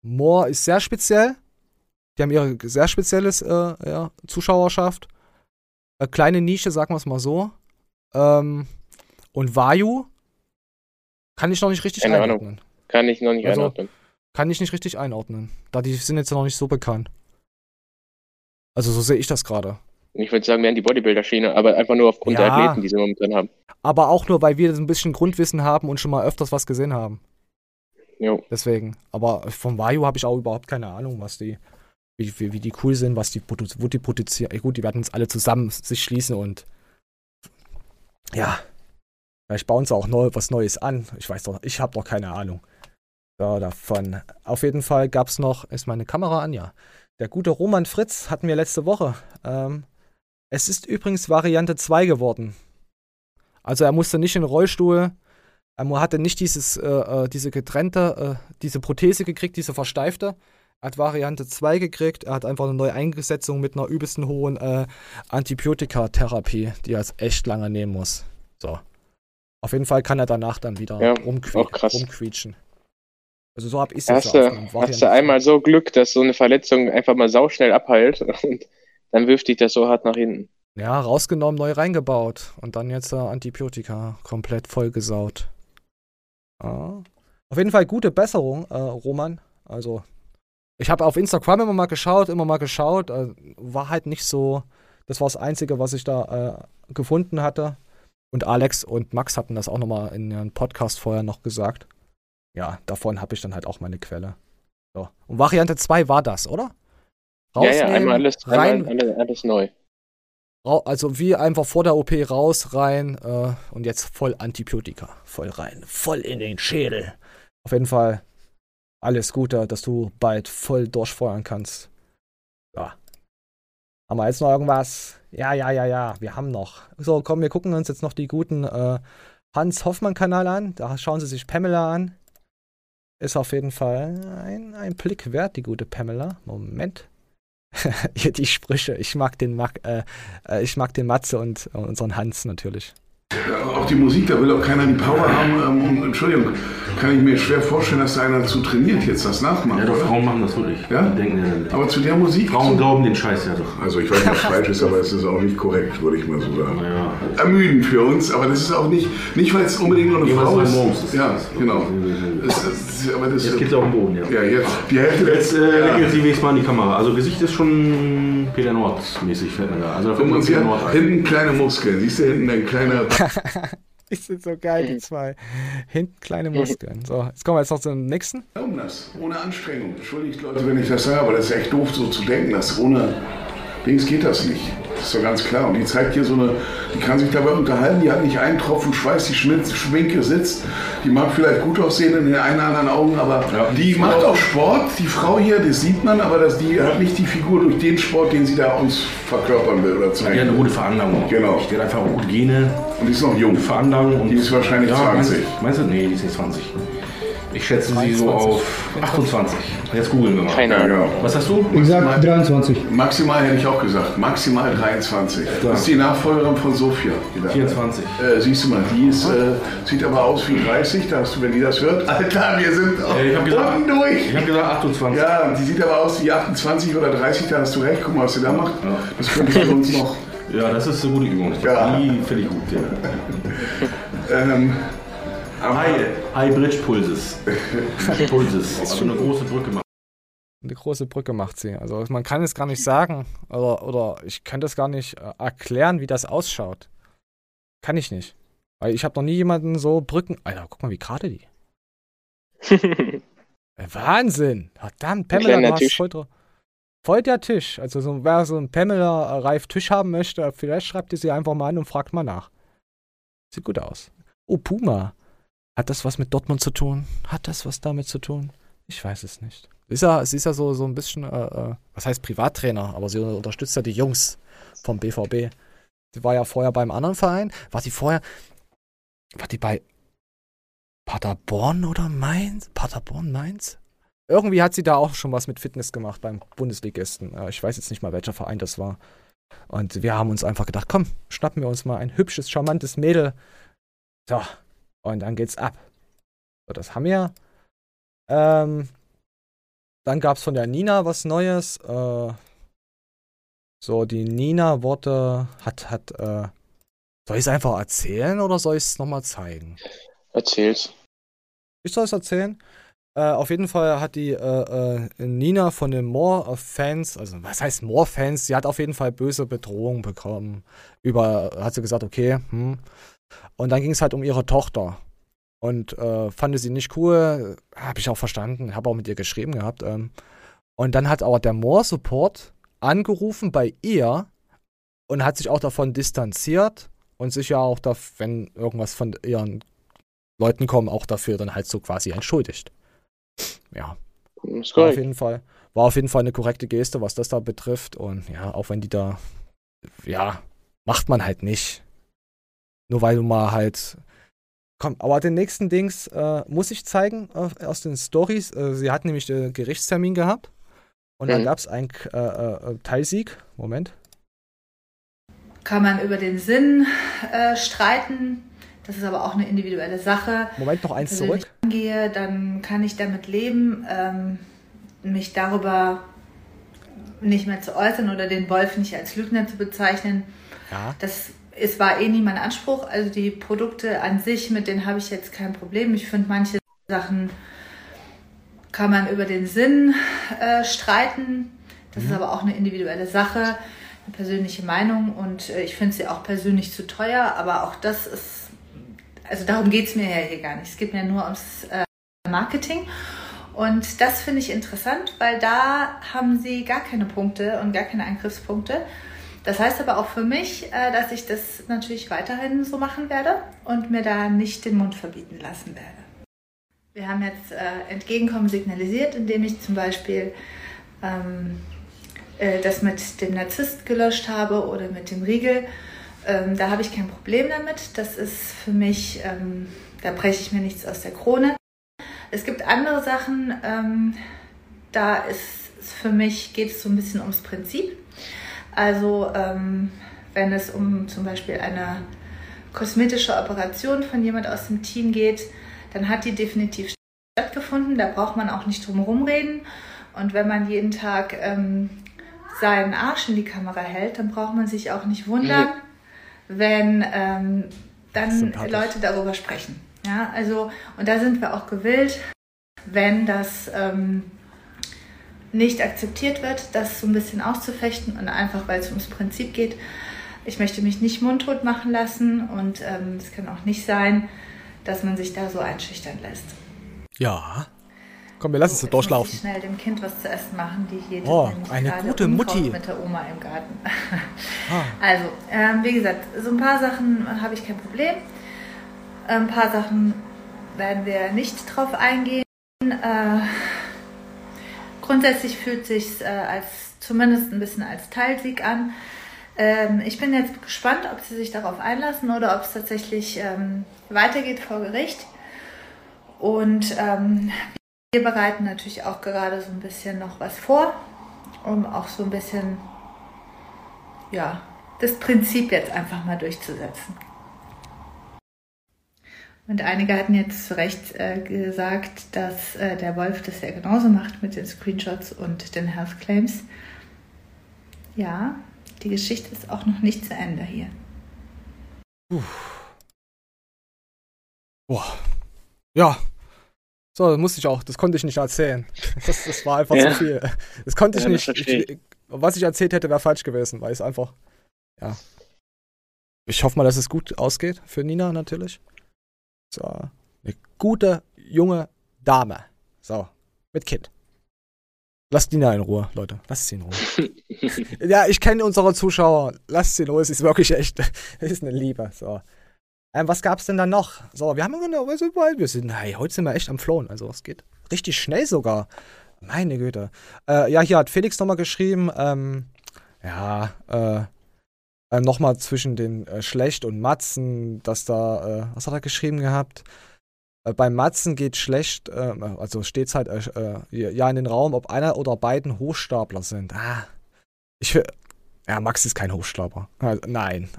[SPEAKER 2] Moore ist sehr speziell. Die haben ihre sehr spezielles äh, ja, Zuschauerschaft. Eine kleine Nische, sagen wir es mal so. Ähm, und Vayu kann ich noch nicht richtig
[SPEAKER 3] Keine einordnen. Ahnung. Kann ich noch nicht also, einordnen.
[SPEAKER 2] Kann ich nicht richtig einordnen. Da die sind jetzt noch nicht so bekannt. Also so sehe ich das gerade.
[SPEAKER 3] Ich würde sagen, wir haben die Bodybuilder-Schiene, aber einfach nur aufgrund ja, der Athleten, die sie momentan haben.
[SPEAKER 2] Aber auch nur, weil wir ein bisschen Grundwissen haben und schon mal öfters was gesehen haben. Jo. Deswegen. Aber vom Vayu habe ich auch überhaupt keine Ahnung, was die, wie, wie, wie die cool sind, was die, wo die produzieren. Gut, die werden jetzt alle zusammen sich schließen und ja, Vielleicht bauen sie auch neu, was Neues an. Ich weiß doch, ich habe doch keine Ahnung. So, davon. Auf jeden Fall gab es noch, ist meine Kamera an, ja. Der gute Roman Fritz hatten wir letzte Woche. Ähm, es ist übrigens Variante 2 geworden. Also er musste nicht in den Rollstuhl, er hatte nicht dieses, äh, äh, diese getrennte, äh, diese Prothese gekriegt, diese versteifte. Er hat Variante 2 gekriegt, er hat einfach eine neue Eingesetzung mit einer übelsten hohen äh, Antibiotikatherapie, die er jetzt echt lange nehmen muss. So. Auf jeden Fall kann er danach dann wieder
[SPEAKER 3] Ja,
[SPEAKER 2] rumquietschen. Also so hab ich es
[SPEAKER 3] Hast du, hast du einmal so Glück, dass so eine Verletzung einfach mal sauschnell abheilt und dann wirft dich das so hart nach hinten.
[SPEAKER 2] Ja, rausgenommen, neu reingebaut. Und dann jetzt äh, Antibiotika komplett vollgesaut. Ja. Auf jeden Fall gute Besserung, äh, Roman. Also, ich habe auf Instagram immer mal geschaut, immer mal geschaut. Äh, war halt nicht so. Das war das Einzige, was ich da äh, gefunden hatte. Und Alex und Max hatten das auch nochmal in ihrem Podcast vorher noch gesagt. Ja, davon habe ich dann halt auch meine Quelle. So. Und Variante 2 war das, oder?
[SPEAKER 3] Ja, ja, einmal alles,
[SPEAKER 2] rein,
[SPEAKER 3] einmal alles, neu.
[SPEAKER 2] Also wie einfach vor der OP raus, rein äh, und jetzt voll Antibiotika. Voll rein. Voll in den Schädel. Auf jeden Fall alles Gute, dass du bald voll durchfeuern kannst. Ja. Haben wir jetzt noch irgendwas? Ja, ja, ja, ja. Wir haben noch. So, komm, wir gucken uns jetzt noch die guten äh, Hans Hoffmann-Kanal an. Da schauen Sie sich Pamela an. Ist auf jeden Fall ein, ein Blick wert, die gute Pamela. Moment. Die Sprüche. Ich mag den, Mag, äh, äh, ich mag den Matze und äh, unseren Hans natürlich.
[SPEAKER 4] Auch die Musik, da will auch keiner die Power haben. Ähm, Entschuldigung, kann ich mir schwer vorstellen, dass da einer zu trainiert jetzt das nachmacht.
[SPEAKER 6] Ja, doch,
[SPEAKER 4] oder?
[SPEAKER 6] Frauen machen das wirklich.
[SPEAKER 4] Ja?
[SPEAKER 6] Die denken,
[SPEAKER 4] Aber zu der Musik.
[SPEAKER 6] Frauen glauben den Scheiß ja doch.
[SPEAKER 4] Also ich weiß nicht, was falsch ist, aber es ist auch nicht korrekt, würde ich mal so sagen.
[SPEAKER 6] Ja.
[SPEAKER 4] Ermüdend für uns, aber das ist auch nicht, nicht weil es unbedingt nur eine
[SPEAKER 6] Jeweils
[SPEAKER 4] Frau ist.
[SPEAKER 6] morgens ist
[SPEAKER 4] ja,
[SPEAKER 6] das.
[SPEAKER 4] genau. Es, es, aber das,
[SPEAKER 6] Jetzt geht's auf den Boden, ja.
[SPEAKER 4] Ja, jetzt die Hälfte
[SPEAKER 6] Jetzt äh, lächeln Sie wenigstens mal in die Kamera. Also Gesicht ist schon Peter Nord-mäßig, fällt mir da. Also da
[SPEAKER 4] uns
[SPEAKER 6] Peter Nord ein.
[SPEAKER 4] hinten kleine Muskeln. Siehst du hinten ein kleiner.
[SPEAKER 2] Die sind so geil, die zwei. Hinten kleine Muskeln. So, jetzt kommen wir jetzt noch zum nächsten.
[SPEAKER 4] Das, ohne Anstrengung. Entschuldigt Leute, wenn ich das sage, aber das ist echt doof so zu denken, dass ohne Dings geht das nicht. Das ist doch ganz klar. Und die zeigt hier so eine, die kann sich dabei unterhalten, die hat nicht einen Tropfen Schweiß, die Schminke sitzt. Die mag vielleicht gut aussehen in den einen oder anderen Augen, aber die macht auch Sport. Die Frau hier, das sieht man, aber das, die hat nicht die Figur durch den Sport, den sie da uns verkörpern will oder zeigen.
[SPEAKER 6] Die hat eine gute Veranlagung.
[SPEAKER 4] Genau.
[SPEAKER 6] Die hat einfach gute Gene.
[SPEAKER 4] Und die ist noch jung.
[SPEAKER 6] Veranlagung. Und
[SPEAKER 4] Die ist wahrscheinlich
[SPEAKER 6] ja,
[SPEAKER 4] 20.
[SPEAKER 6] Meinst, meinst du? Nee, die ist nicht 20. Ich schätze sie so
[SPEAKER 2] 23.
[SPEAKER 6] auf 28. Jetzt googeln wir mal.
[SPEAKER 3] Keine
[SPEAKER 4] Ja,
[SPEAKER 3] Ahnung.
[SPEAKER 4] genau.
[SPEAKER 6] Was hast du?
[SPEAKER 10] Ich sag 23.
[SPEAKER 4] Maximal hätte ich auch gesagt. Maximal 23. Das ist die Nachfolgerin von Sophia. die da-
[SPEAKER 6] 24.
[SPEAKER 4] Äh, siehst du mal, die ist, äh, sieht aber aus wie 30. Da hast du, wenn die das hört, Alter, wir sind auch
[SPEAKER 6] Äh, ich hab gesagt-
[SPEAKER 4] unten durch.
[SPEAKER 6] Ich habe gesagt 28.
[SPEAKER 4] Ja, die sieht aber aus wie 28 oder 30. Da hast du recht. Guck mal, was sie da macht. Das könnte für uns noch.
[SPEAKER 6] Ja, das ist eine gute Übung.
[SPEAKER 4] Ja.
[SPEAKER 6] Die finde ich gut. Ja.
[SPEAKER 4] Ähm, aber
[SPEAKER 6] High, High Bridge Pulses. Pulses. Also eine große Brücke machen.
[SPEAKER 2] Eine große Brücke macht sie. Also man kann es gar nicht sagen oder, oder ich kann das gar nicht äh, erklären, wie das ausschaut. Kann ich nicht. Weil ich habe noch nie jemanden so Brücken. Alter, guck mal, wie gerade die. Wahnsinn! Verdammt, Pamela, du hast voll. Voll der Tisch. Also so, wer so einen Pamela-Reif-Tisch haben möchte, vielleicht schreibt ihr sie einfach mal an und fragt mal nach. Sieht gut aus. Oh, Puma. Hat das was mit Dortmund zu tun? Hat das was damit zu tun? Ich weiß es nicht. Sie ist ja, sie ist ja so, so ein bisschen, äh, äh, was heißt Privattrainer, aber sie unterstützt ja die Jungs vom BVB. Sie war ja vorher beim anderen Verein. War sie vorher, war die bei Paderborn oder Mainz? Paderborn, Mainz? Irgendwie hat sie da auch schon was mit Fitness gemacht beim Bundesligisten. Äh, ich weiß jetzt nicht mal, welcher Verein das war. Und wir haben uns einfach gedacht, komm, schnappen wir uns mal ein hübsches, charmantes Mädel. So, und dann geht's ab. So, das haben wir. Ähm, dann gab's von der Nina was Neues. Äh, so, die Nina wurde, hat, hat, äh, soll ich es einfach erzählen oder soll ich es nochmal zeigen?
[SPEAKER 3] Erzähl's.
[SPEAKER 2] Ich soll es erzählen. Äh, auf jeden Fall hat die äh, äh, Nina von den More-Fans, also was heißt More-Fans? Sie hat auf jeden Fall böse Bedrohungen bekommen. Über, hat sie gesagt, okay, hm. Und dann ging es halt um ihre Tochter. Und äh, fand sie nicht cool, habe ich auch verstanden, habe auch mit ihr geschrieben gehabt. Ähm. Und dann hat aber der More-Support angerufen bei ihr und hat sich auch davon distanziert und sich ja auch, da, wenn irgendwas von ihren Leuten kommen, auch dafür dann halt so quasi entschuldigt. ja. War auf jeden Fall, war auf jeden Fall eine korrekte Geste, was das da betrifft. Und ja, auch wenn die da, ja, macht man halt nicht. Nur weil du mal halt. Komm, aber den nächsten Dings äh, muss ich zeigen äh, aus den Stories. Äh, sie hat nämlich den Gerichtstermin gehabt. Und mhm. dann gab es einen äh, äh, Teilsieg. Moment.
[SPEAKER 11] Kann man über den Sinn äh, streiten. Das ist aber auch eine individuelle Sache.
[SPEAKER 2] Moment, noch eins
[SPEAKER 11] Wenn
[SPEAKER 2] zurück.
[SPEAKER 11] Wenn ich gehe, dann kann ich damit leben, ähm, mich darüber nicht mehr zu äußern oder den Wolf nicht als Lügner zu bezeichnen.
[SPEAKER 2] Ja.
[SPEAKER 11] Das es war eh nie mein Anspruch. Also die Produkte an sich, mit denen habe ich jetzt kein Problem. Ich finde, manche Sachen kann man über den Sinn äh, streiten. Das mhm. ist aber auch eine individuelle Sache, eine persönliche Meinung. Und äh, ich finde sie auch persönlich zu teuer. Aber auch das ist, also darum geht es mir ja hier gar nicht. Es geht mir nur ums äh, Marketing. Und das finde ich interessant, weil da haben sie gar keine Punkte und gar keine Angriffspunkte. Das heißt aber auch für mich, äh, dass ich das natürlich weiterhin so machen werde und mir da nicht den Mund verbieten lassen werde. Wir haben jetzt äh, Entgegenkommen signalisiert, indem ich zum Beispiel ähm, äh, das mit dem Narzisst gelöscht habe oder mit dem Riegel. Ähm, da habe ich kein Problem damit. Das ist für mich, ähm, da breche ich mir nichts aus der Krone. Es gibt andere Sachen, da ist für mich, geht es so ein bisschen ums Prinzip. Also ähm, wenn es um zum Beispiel eine kosmetische Operation von jemand aus dem Team geht, dann hat die definitiv stattgefunden. Da braucht man auch nicht drum herum reden. Und wenn man jeden Tag ähm, seinen Arsch in die Kamera hält, dann braucht man sich auch nicht wundern, wenn ähm, dann Leute darüber sprechen. Ja, also, und da sind wir auch gewillt, wenn das ähm, nicht akzeptiert wird, das so ein bisschen auszufechten und einfach, weil es ums Prinzip geht. Ich möchte mich nicht mundtot machen lassen und ähm, es kann auch nicht sein, dass man sich da so einschüchtern lässt.
[SPEAKER 2] Ja. Komm, wir lassen so, es so durchlaufen.
[SPEAKER 11] Muss ich schnell dem Kind was zu essen machen, die hier
[SPEAKER 2] oh, eine gute Mutti
[SPEAKER 11] mit der Oma im Garten. ah. Also, ähm, wie gesagt, so ein paar Sachen habe ich kein Problem. Ein paar Sachen werden wir nicht drauf eingehen. Äh, grundsätzlich fühlt sich äh, als zumindest ein bisschen als Teilsieg an. Ähm, ich bin jetzt gespannt, ob sie sich darauf einlassen oder ob es tatsächlich ähm, weitergeht vor Gericht. Und ähm, wir bereiten natürlich auch gerade so ein bisschen noch was vor, um auch so ein bisschen ja, das Prinzip jetzt einfach mal durchzusetzen. Und einige hatten jetzt zu Recht äh, gesagt, dass äh, der Wolf das ja genauso macht mit den Screenshots und den Health Claims. Ja, die Geschichte ist auch noch nicht zu Ende hier.
[SPEAKER 2] Uff. Boah. Ja. So, das musste ich auch. Das konnte ich nicht erzählen. Das, das war einfach ja. zu viel. Das konnte ich ja, nicht. Ich, was ich erzählt hätte, wäre falsch gewesen, weil es einfach. Ja. Ich hoffe mal, dass es gut ausgeht für Nina natürlich. So, eine gute, junge Dame. So, mit Kind. Lasst Nina in Ruhe, Leute. Lasst sie in Ruhe. ja, ich kenne unsere Zuschauer. Lasst sie in Ruhe. Es ist wirklich echt, es ist eine Liebe. So. Ähm, was gab's denn da noch? So, wir haben genau, wir sind, hey, heute sind wir echt am Flohen. Also, es geht richtig schnell sogar. Meine Güte. Äh, ja, hier hat Felix nochmal geschrieben, ähm, ja, äh, äh, nochmal zwischen den äh, Schlecht und Matzen, dass da, äh, was hat er geschrieben gehabt? Äh, beim Matzen geht schlecht, äh, also steht halt äh, ja in den Raum, ob einer oder beiden Hochstapler sind. Ah, ich ja, Max ist kein Hochstapler. nein.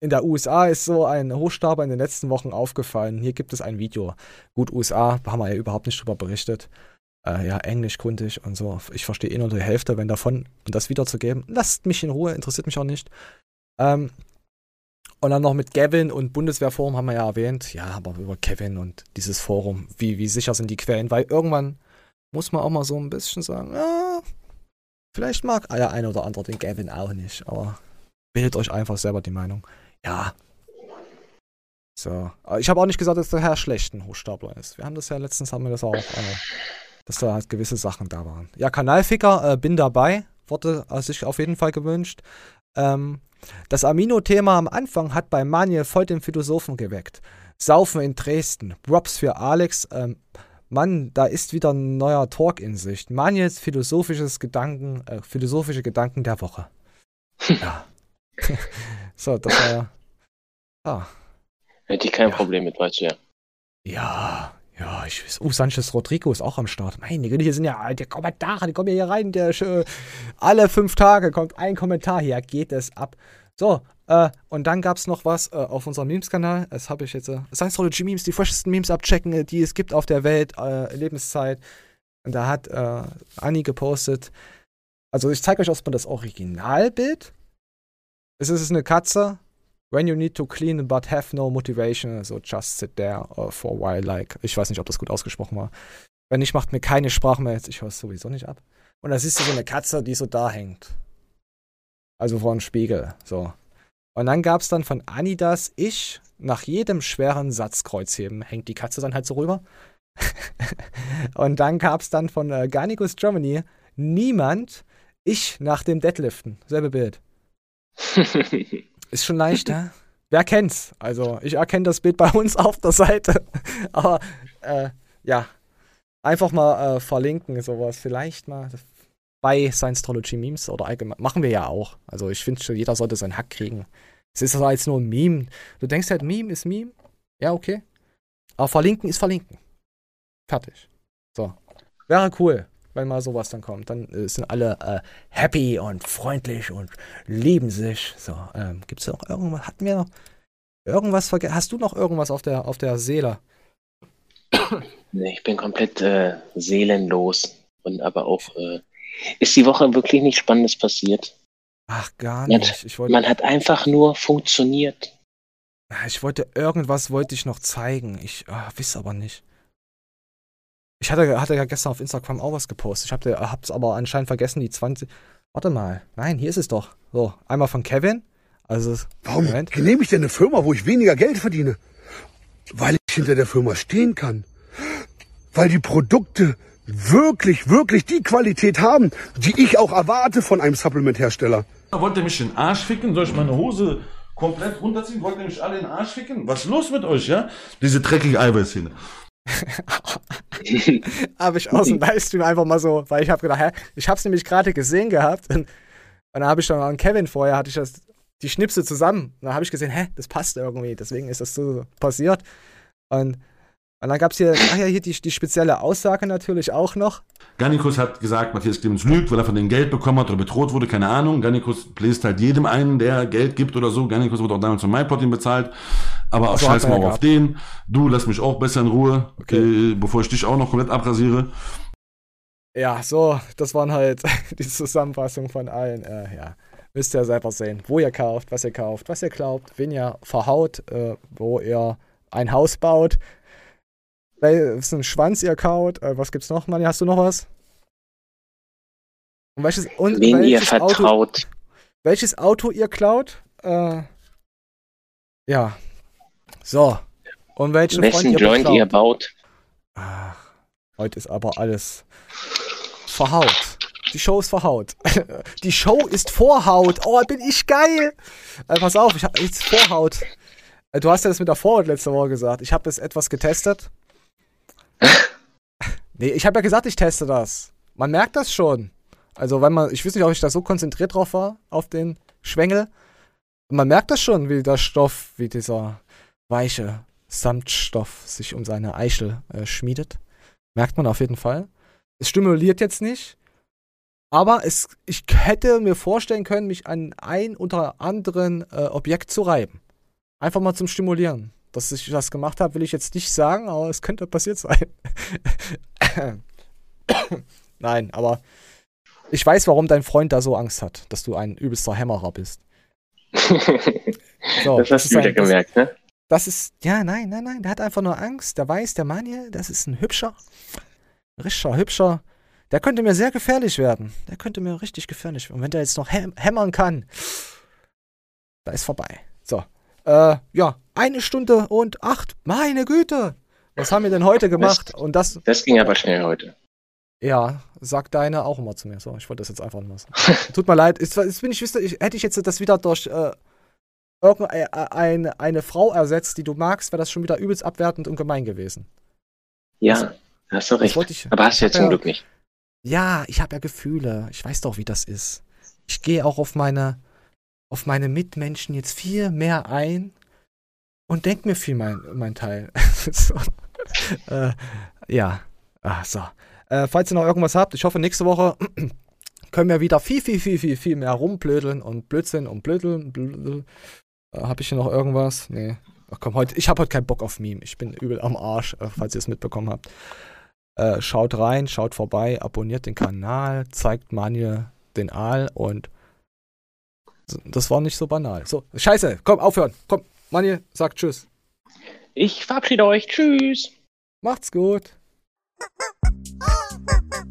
[SPEAKER 2] In der USA ist so ein Hochstapler in den letzten Wochen aufgefallen. Hier gibt es ein Video. Gut, USA haben wir ja überhaupt nicht drüber berichtet. Äh, ja, englischkundig und so. Ich verstehe eh nur die Hälfte, wenn davon und das wiederzugeben. Lasst mich in Ruhe, interessiert mich auch nicht. Ähm, und dann noch mit Gavin und Bundeswehrforum haben wir ja erwähnt. Ja, aber über Kevin und dieses Forum, wie, wie sicher sind die Quellen? Weil irgendwann muss man auch mal so ein bisschen sagen, ja, vielleicht mag der eine oder andere den Gavin auch nicht, aber bildet euch einfach selber die Meinung. Ja. So. Ich habe auch nicht gesagt, dass der Herr schlecht ein Hochstapler ist. Wir haben das ja letztens, haben wir das auch, äh, dass da halt gewisse Sachen da waren. Ja, Kanalficker, äh, bin dabei. Wurde sich auf jeden Fall gewünscht. Ähm, das Amino-Thema am Anfang hat bei Manuel voll den Philosophen geweckt. Saufen in Dresden. Props für Alex. Ähm, Mann, da ist wieder ein neuer Talk in Sicht. Manjes philosophisches Gedanken, äh, philosophische Gedanken der Woche. Ja. so, das war ja.
[SPEAKER 3] Ah. Hätte ich kein ja. Problem mit, weißt du ja.
[SPEAKER 2] Ja, ja, ich weiß. Oh, Sanchez Rodrigo ist auch am Start. Meine Güte, hier sind ja die Kommentare, die kommen hier rein. Der, äh, alle fünf Tage kommt ein Kommentar hier, geht es ab. So, äh, und dann gab es noch was äh, auf unserem Memes-Kanal. Das habe ich jetzt. Äh, Science Memes, die freshesten Memes abchecken, äh, die es gibt auf der Welt, äh, Lebenszeit. Und da hat äh, Anni gepostet. Also, ich zeige euch erstmal das Originalbild. Es ist eine Katze. When you need to clean but have no motivation, so just sit there uh, for a while, like. Ich weiß nicht, ob das gut ausgesprochen war. Wenn nicht, macht mir keine Sprachmails. Ich höre es sowieso nicht ab. Und da siehst du so eine Katze, die so da hängt. Also vor einem Spiegel. So. Und dann gab es dann von Anidas, ich, nach jedem schweren Satz Kreuzheben, hängt die Katze dann halt so rüber. und dann gab es dann von äh, Garnicus Germany, niemand, ich nach dem Deadliften. Selbe Bild. Ist schon leichter. Wer kennt's? Also, ich erkenne das Bild bei uns auf der Seite. Aber, äh, ja. Einfach mal äh, verlinken, sowas. Vielleicht mal bei Science-Trology Memes oder allgemein. Machen wir ja auch. Also ich finde schon, jeder sollte seinen Hack kriegen. Es ist aber jetzt nur ein Meme. Du denkst halt, Meme ist Meme. Ja, okay. Aber verlinken ist verlinken. Fertig. So. Wäre cool, wenn mal sowas dann kommt. Dann äh, sind alle äh, happy und freundlich und lieben sich. So, ähm, gibt's da noch irgendwas? Hatten wir noch irgendwas vergessen? Hast du noch irgendwas auf der, auf der Seele?
[SPEAKER 3] Ich bin komplett äh, seelenlos und aber auch äh, ist die Woche wirklich nichts Spannendes passiert?
[SPEAKER 2] Ach, gar nicht.
[SPEAKER 3] Man, wollte, man hat einfach nur funktioniert.
[SPEAKER 2] Ich wollte irgendwas wollte ich noch zeigen. Ich oh, weiß aber nicht. Ich hatte, hatte ja gestern auf Instagram auch was gepostet. Ich habe hab's aber anscheinend vergessen, die 20. Warte mal. Nein, hier ist es doch. So, einmal von Kevin. Also,
[SPEAKER 4] Warum Moment. nehme ich denn eine Firma, wo ich weniger Geld verdiene? Weil ich hinter der Firma stehen kann. Weil die Produkte wirklich, wirklich die Qualität haben, die ich auch erwarte von einem Supplement-Hersteller.
[SPEAKER 5] Wollt ihr mich in den Arsch ficken? Soll ich meine Hose komplett runterziehen? Wollt ihr mich alle in den Arsch ficken? Was ist los mit euch, ja? Diese dreckige Eiweißhähne.
[SPEAKER 2] habe ich aus dem Livestream einfach mal so, weil ich habe gedacht, hä, ich habe es nämlich gerade gesehen gehabt und, und dann habe ich dann an Kevin vorher, hatte ich das, die Schnipsel zusammen. Und dann habe ich gesehen, hä, das passt irgendwie, deswegen ist das so passiert. Und und dann gab es hier, ach ja, hier die, die spezielle Aussage natürlich auch noch.
[SPEAKER 5] Garnikus hat gesagt, Matthias Clemens lügt, weil er von denen Geld bekommen hat oder bedroht wurde, keine Ahnung. Garnikus bläst halt jedem einen, der Geld gibt oder so. Garnikus wurde auch damals von MyProtein bezahlt. Aber auch scheiß mal auf den. Du lass mich auch besser in Ruhe, okay. äh, bevor ich dich auch noch komplett abrasiere.
[SPEAKER 2] Ja, so, das waren halt die Zusammenfassung von allen. Äh, ja, müsst ihr selber sehen, wo ihr kauft, was ihr kauft, was ihr glaubt, wen ihr verhaut, äh, wo ihr ein Haus baut, ist ein Schwanz ihr kaut. Äh, was gibt's noch, Manni? Hast du noch was? Und welches, und
[SPEAKER 3] Wen welches ihr vertraut. Auto,
[SPEAKER 2] welches Auto ihr klaut? Äh, ja. So. Und welchen
[SPEAKER 3] Wessen Freund ihr Joint ihr baut?
[SPEAKER 2] Ach, heute ist aber alles verhaut. Die Show ist verhaut. Die Show ist Vorhaut. Oh, bin ich geil. Also pass auf, ich hab jetzt Vorhaut. Äh, du hast ja das mit der Vorhaut letzte Woche gesagt. Ich habe das etwas getestet. Nee, ich habe ja gesagt, ich teste das. Man merkt das schon. Also, wenn man, ich weiß nicht, ob ich da so konzentriert drauf war, auf den Schwengel. Man merkt das schon, wie der Stoff, wie dieser weiche Samtstoff sich um seine Eichel äh, schmiedet. Merkt man auf jeden Fall. Es stimuliert jetzt nicht. Aber es, ich hätte mir vorstellen können, mich an ein oder anderen äh, Objekt zu reiben. Einfach mal zum Stimulieren. Dass ich das gemacht habe, will ich jetzt nicht sagen, aber es könnte passiert sein. Nein, aber ich weiß, warum dein Freund da so Angst hat, dass du ein übelster Hämmerer bist.
[SPEAKER 3] So, das hast das du wieder ein, gemerkt, ne?
[SPEAKER 2] Das ist, ja, nein, nein, nein, der hat einfach nur Angst. Der weiß, der Mann hier, das ist ein hübscher, richtiger, hübscher. Der könnte mir sehr gefährlich werden. Der könnte mir richtig gefährlich werden. Und wenn der jetzt noch hämmern kann, da ist vorbei. So, äh, ja, eine Stunde und acht. Meine Güte. Was haben wir denn heute gemacht?
[SPEAKER 3] Das,
[SPEAKER 2] und das,
[SPEAKER 3] das ging aber schnell heute.
[SPEAKER 2] Ja, sagt deine auch immer zu mir. So, ich wollte das jetzt einfach mal sagen. Tut mir leid. Jetzt, jetzt bin ich, ich, hätte ich jetzt das wieder durch äh, irgendeine äh, eine Frau ersetzt, die du magst, wäre das schon wieder übelst abwertend und gemein gewesen.
[SPEAKER 3] Ja. Hast du recht.
[SPEAKER 2] Ich,
[SPEAKER 3] Aber hast du jetzt
[SPEAKER 2] ja,
[SPEAKER 3] zum Glück nicht.
[SPEAKER 2] Ja, ich habe ja Gefühle. Ich weiß doch, wie das ist. Ich gehe auch auf meine, auf meine Mitmenschen jetzt viel mehr ein und denk mir viel mein, mein Teil. so. äh, ja, Ach, so. Äh, falls ihr noch irgendwas habt, ich hoffe, nächste Woche können wir wieder viel, viel, viel, viel, viel mehr rumblödeln und Blödsinn und Blödeln. Äh, hab ich hier noch irgendwas? Nee. Ach komm, heute, ich habe heute keinen Bock auf Meme. Ich bin übel am Arsch, äh, falls ihr es mitbekommen habt. Äh, schaut rein, schaut vorbei, abonniert den Kanal, zeigt Manuel den Aal und das war nicht so banal. So, scheiße, komm, aufhören. Komm, Manje, sagt Tschüss.
[SPEAKER 3] Ich verabschiede euch. Tschüss.
[SPEAKER 2] Macht's gut.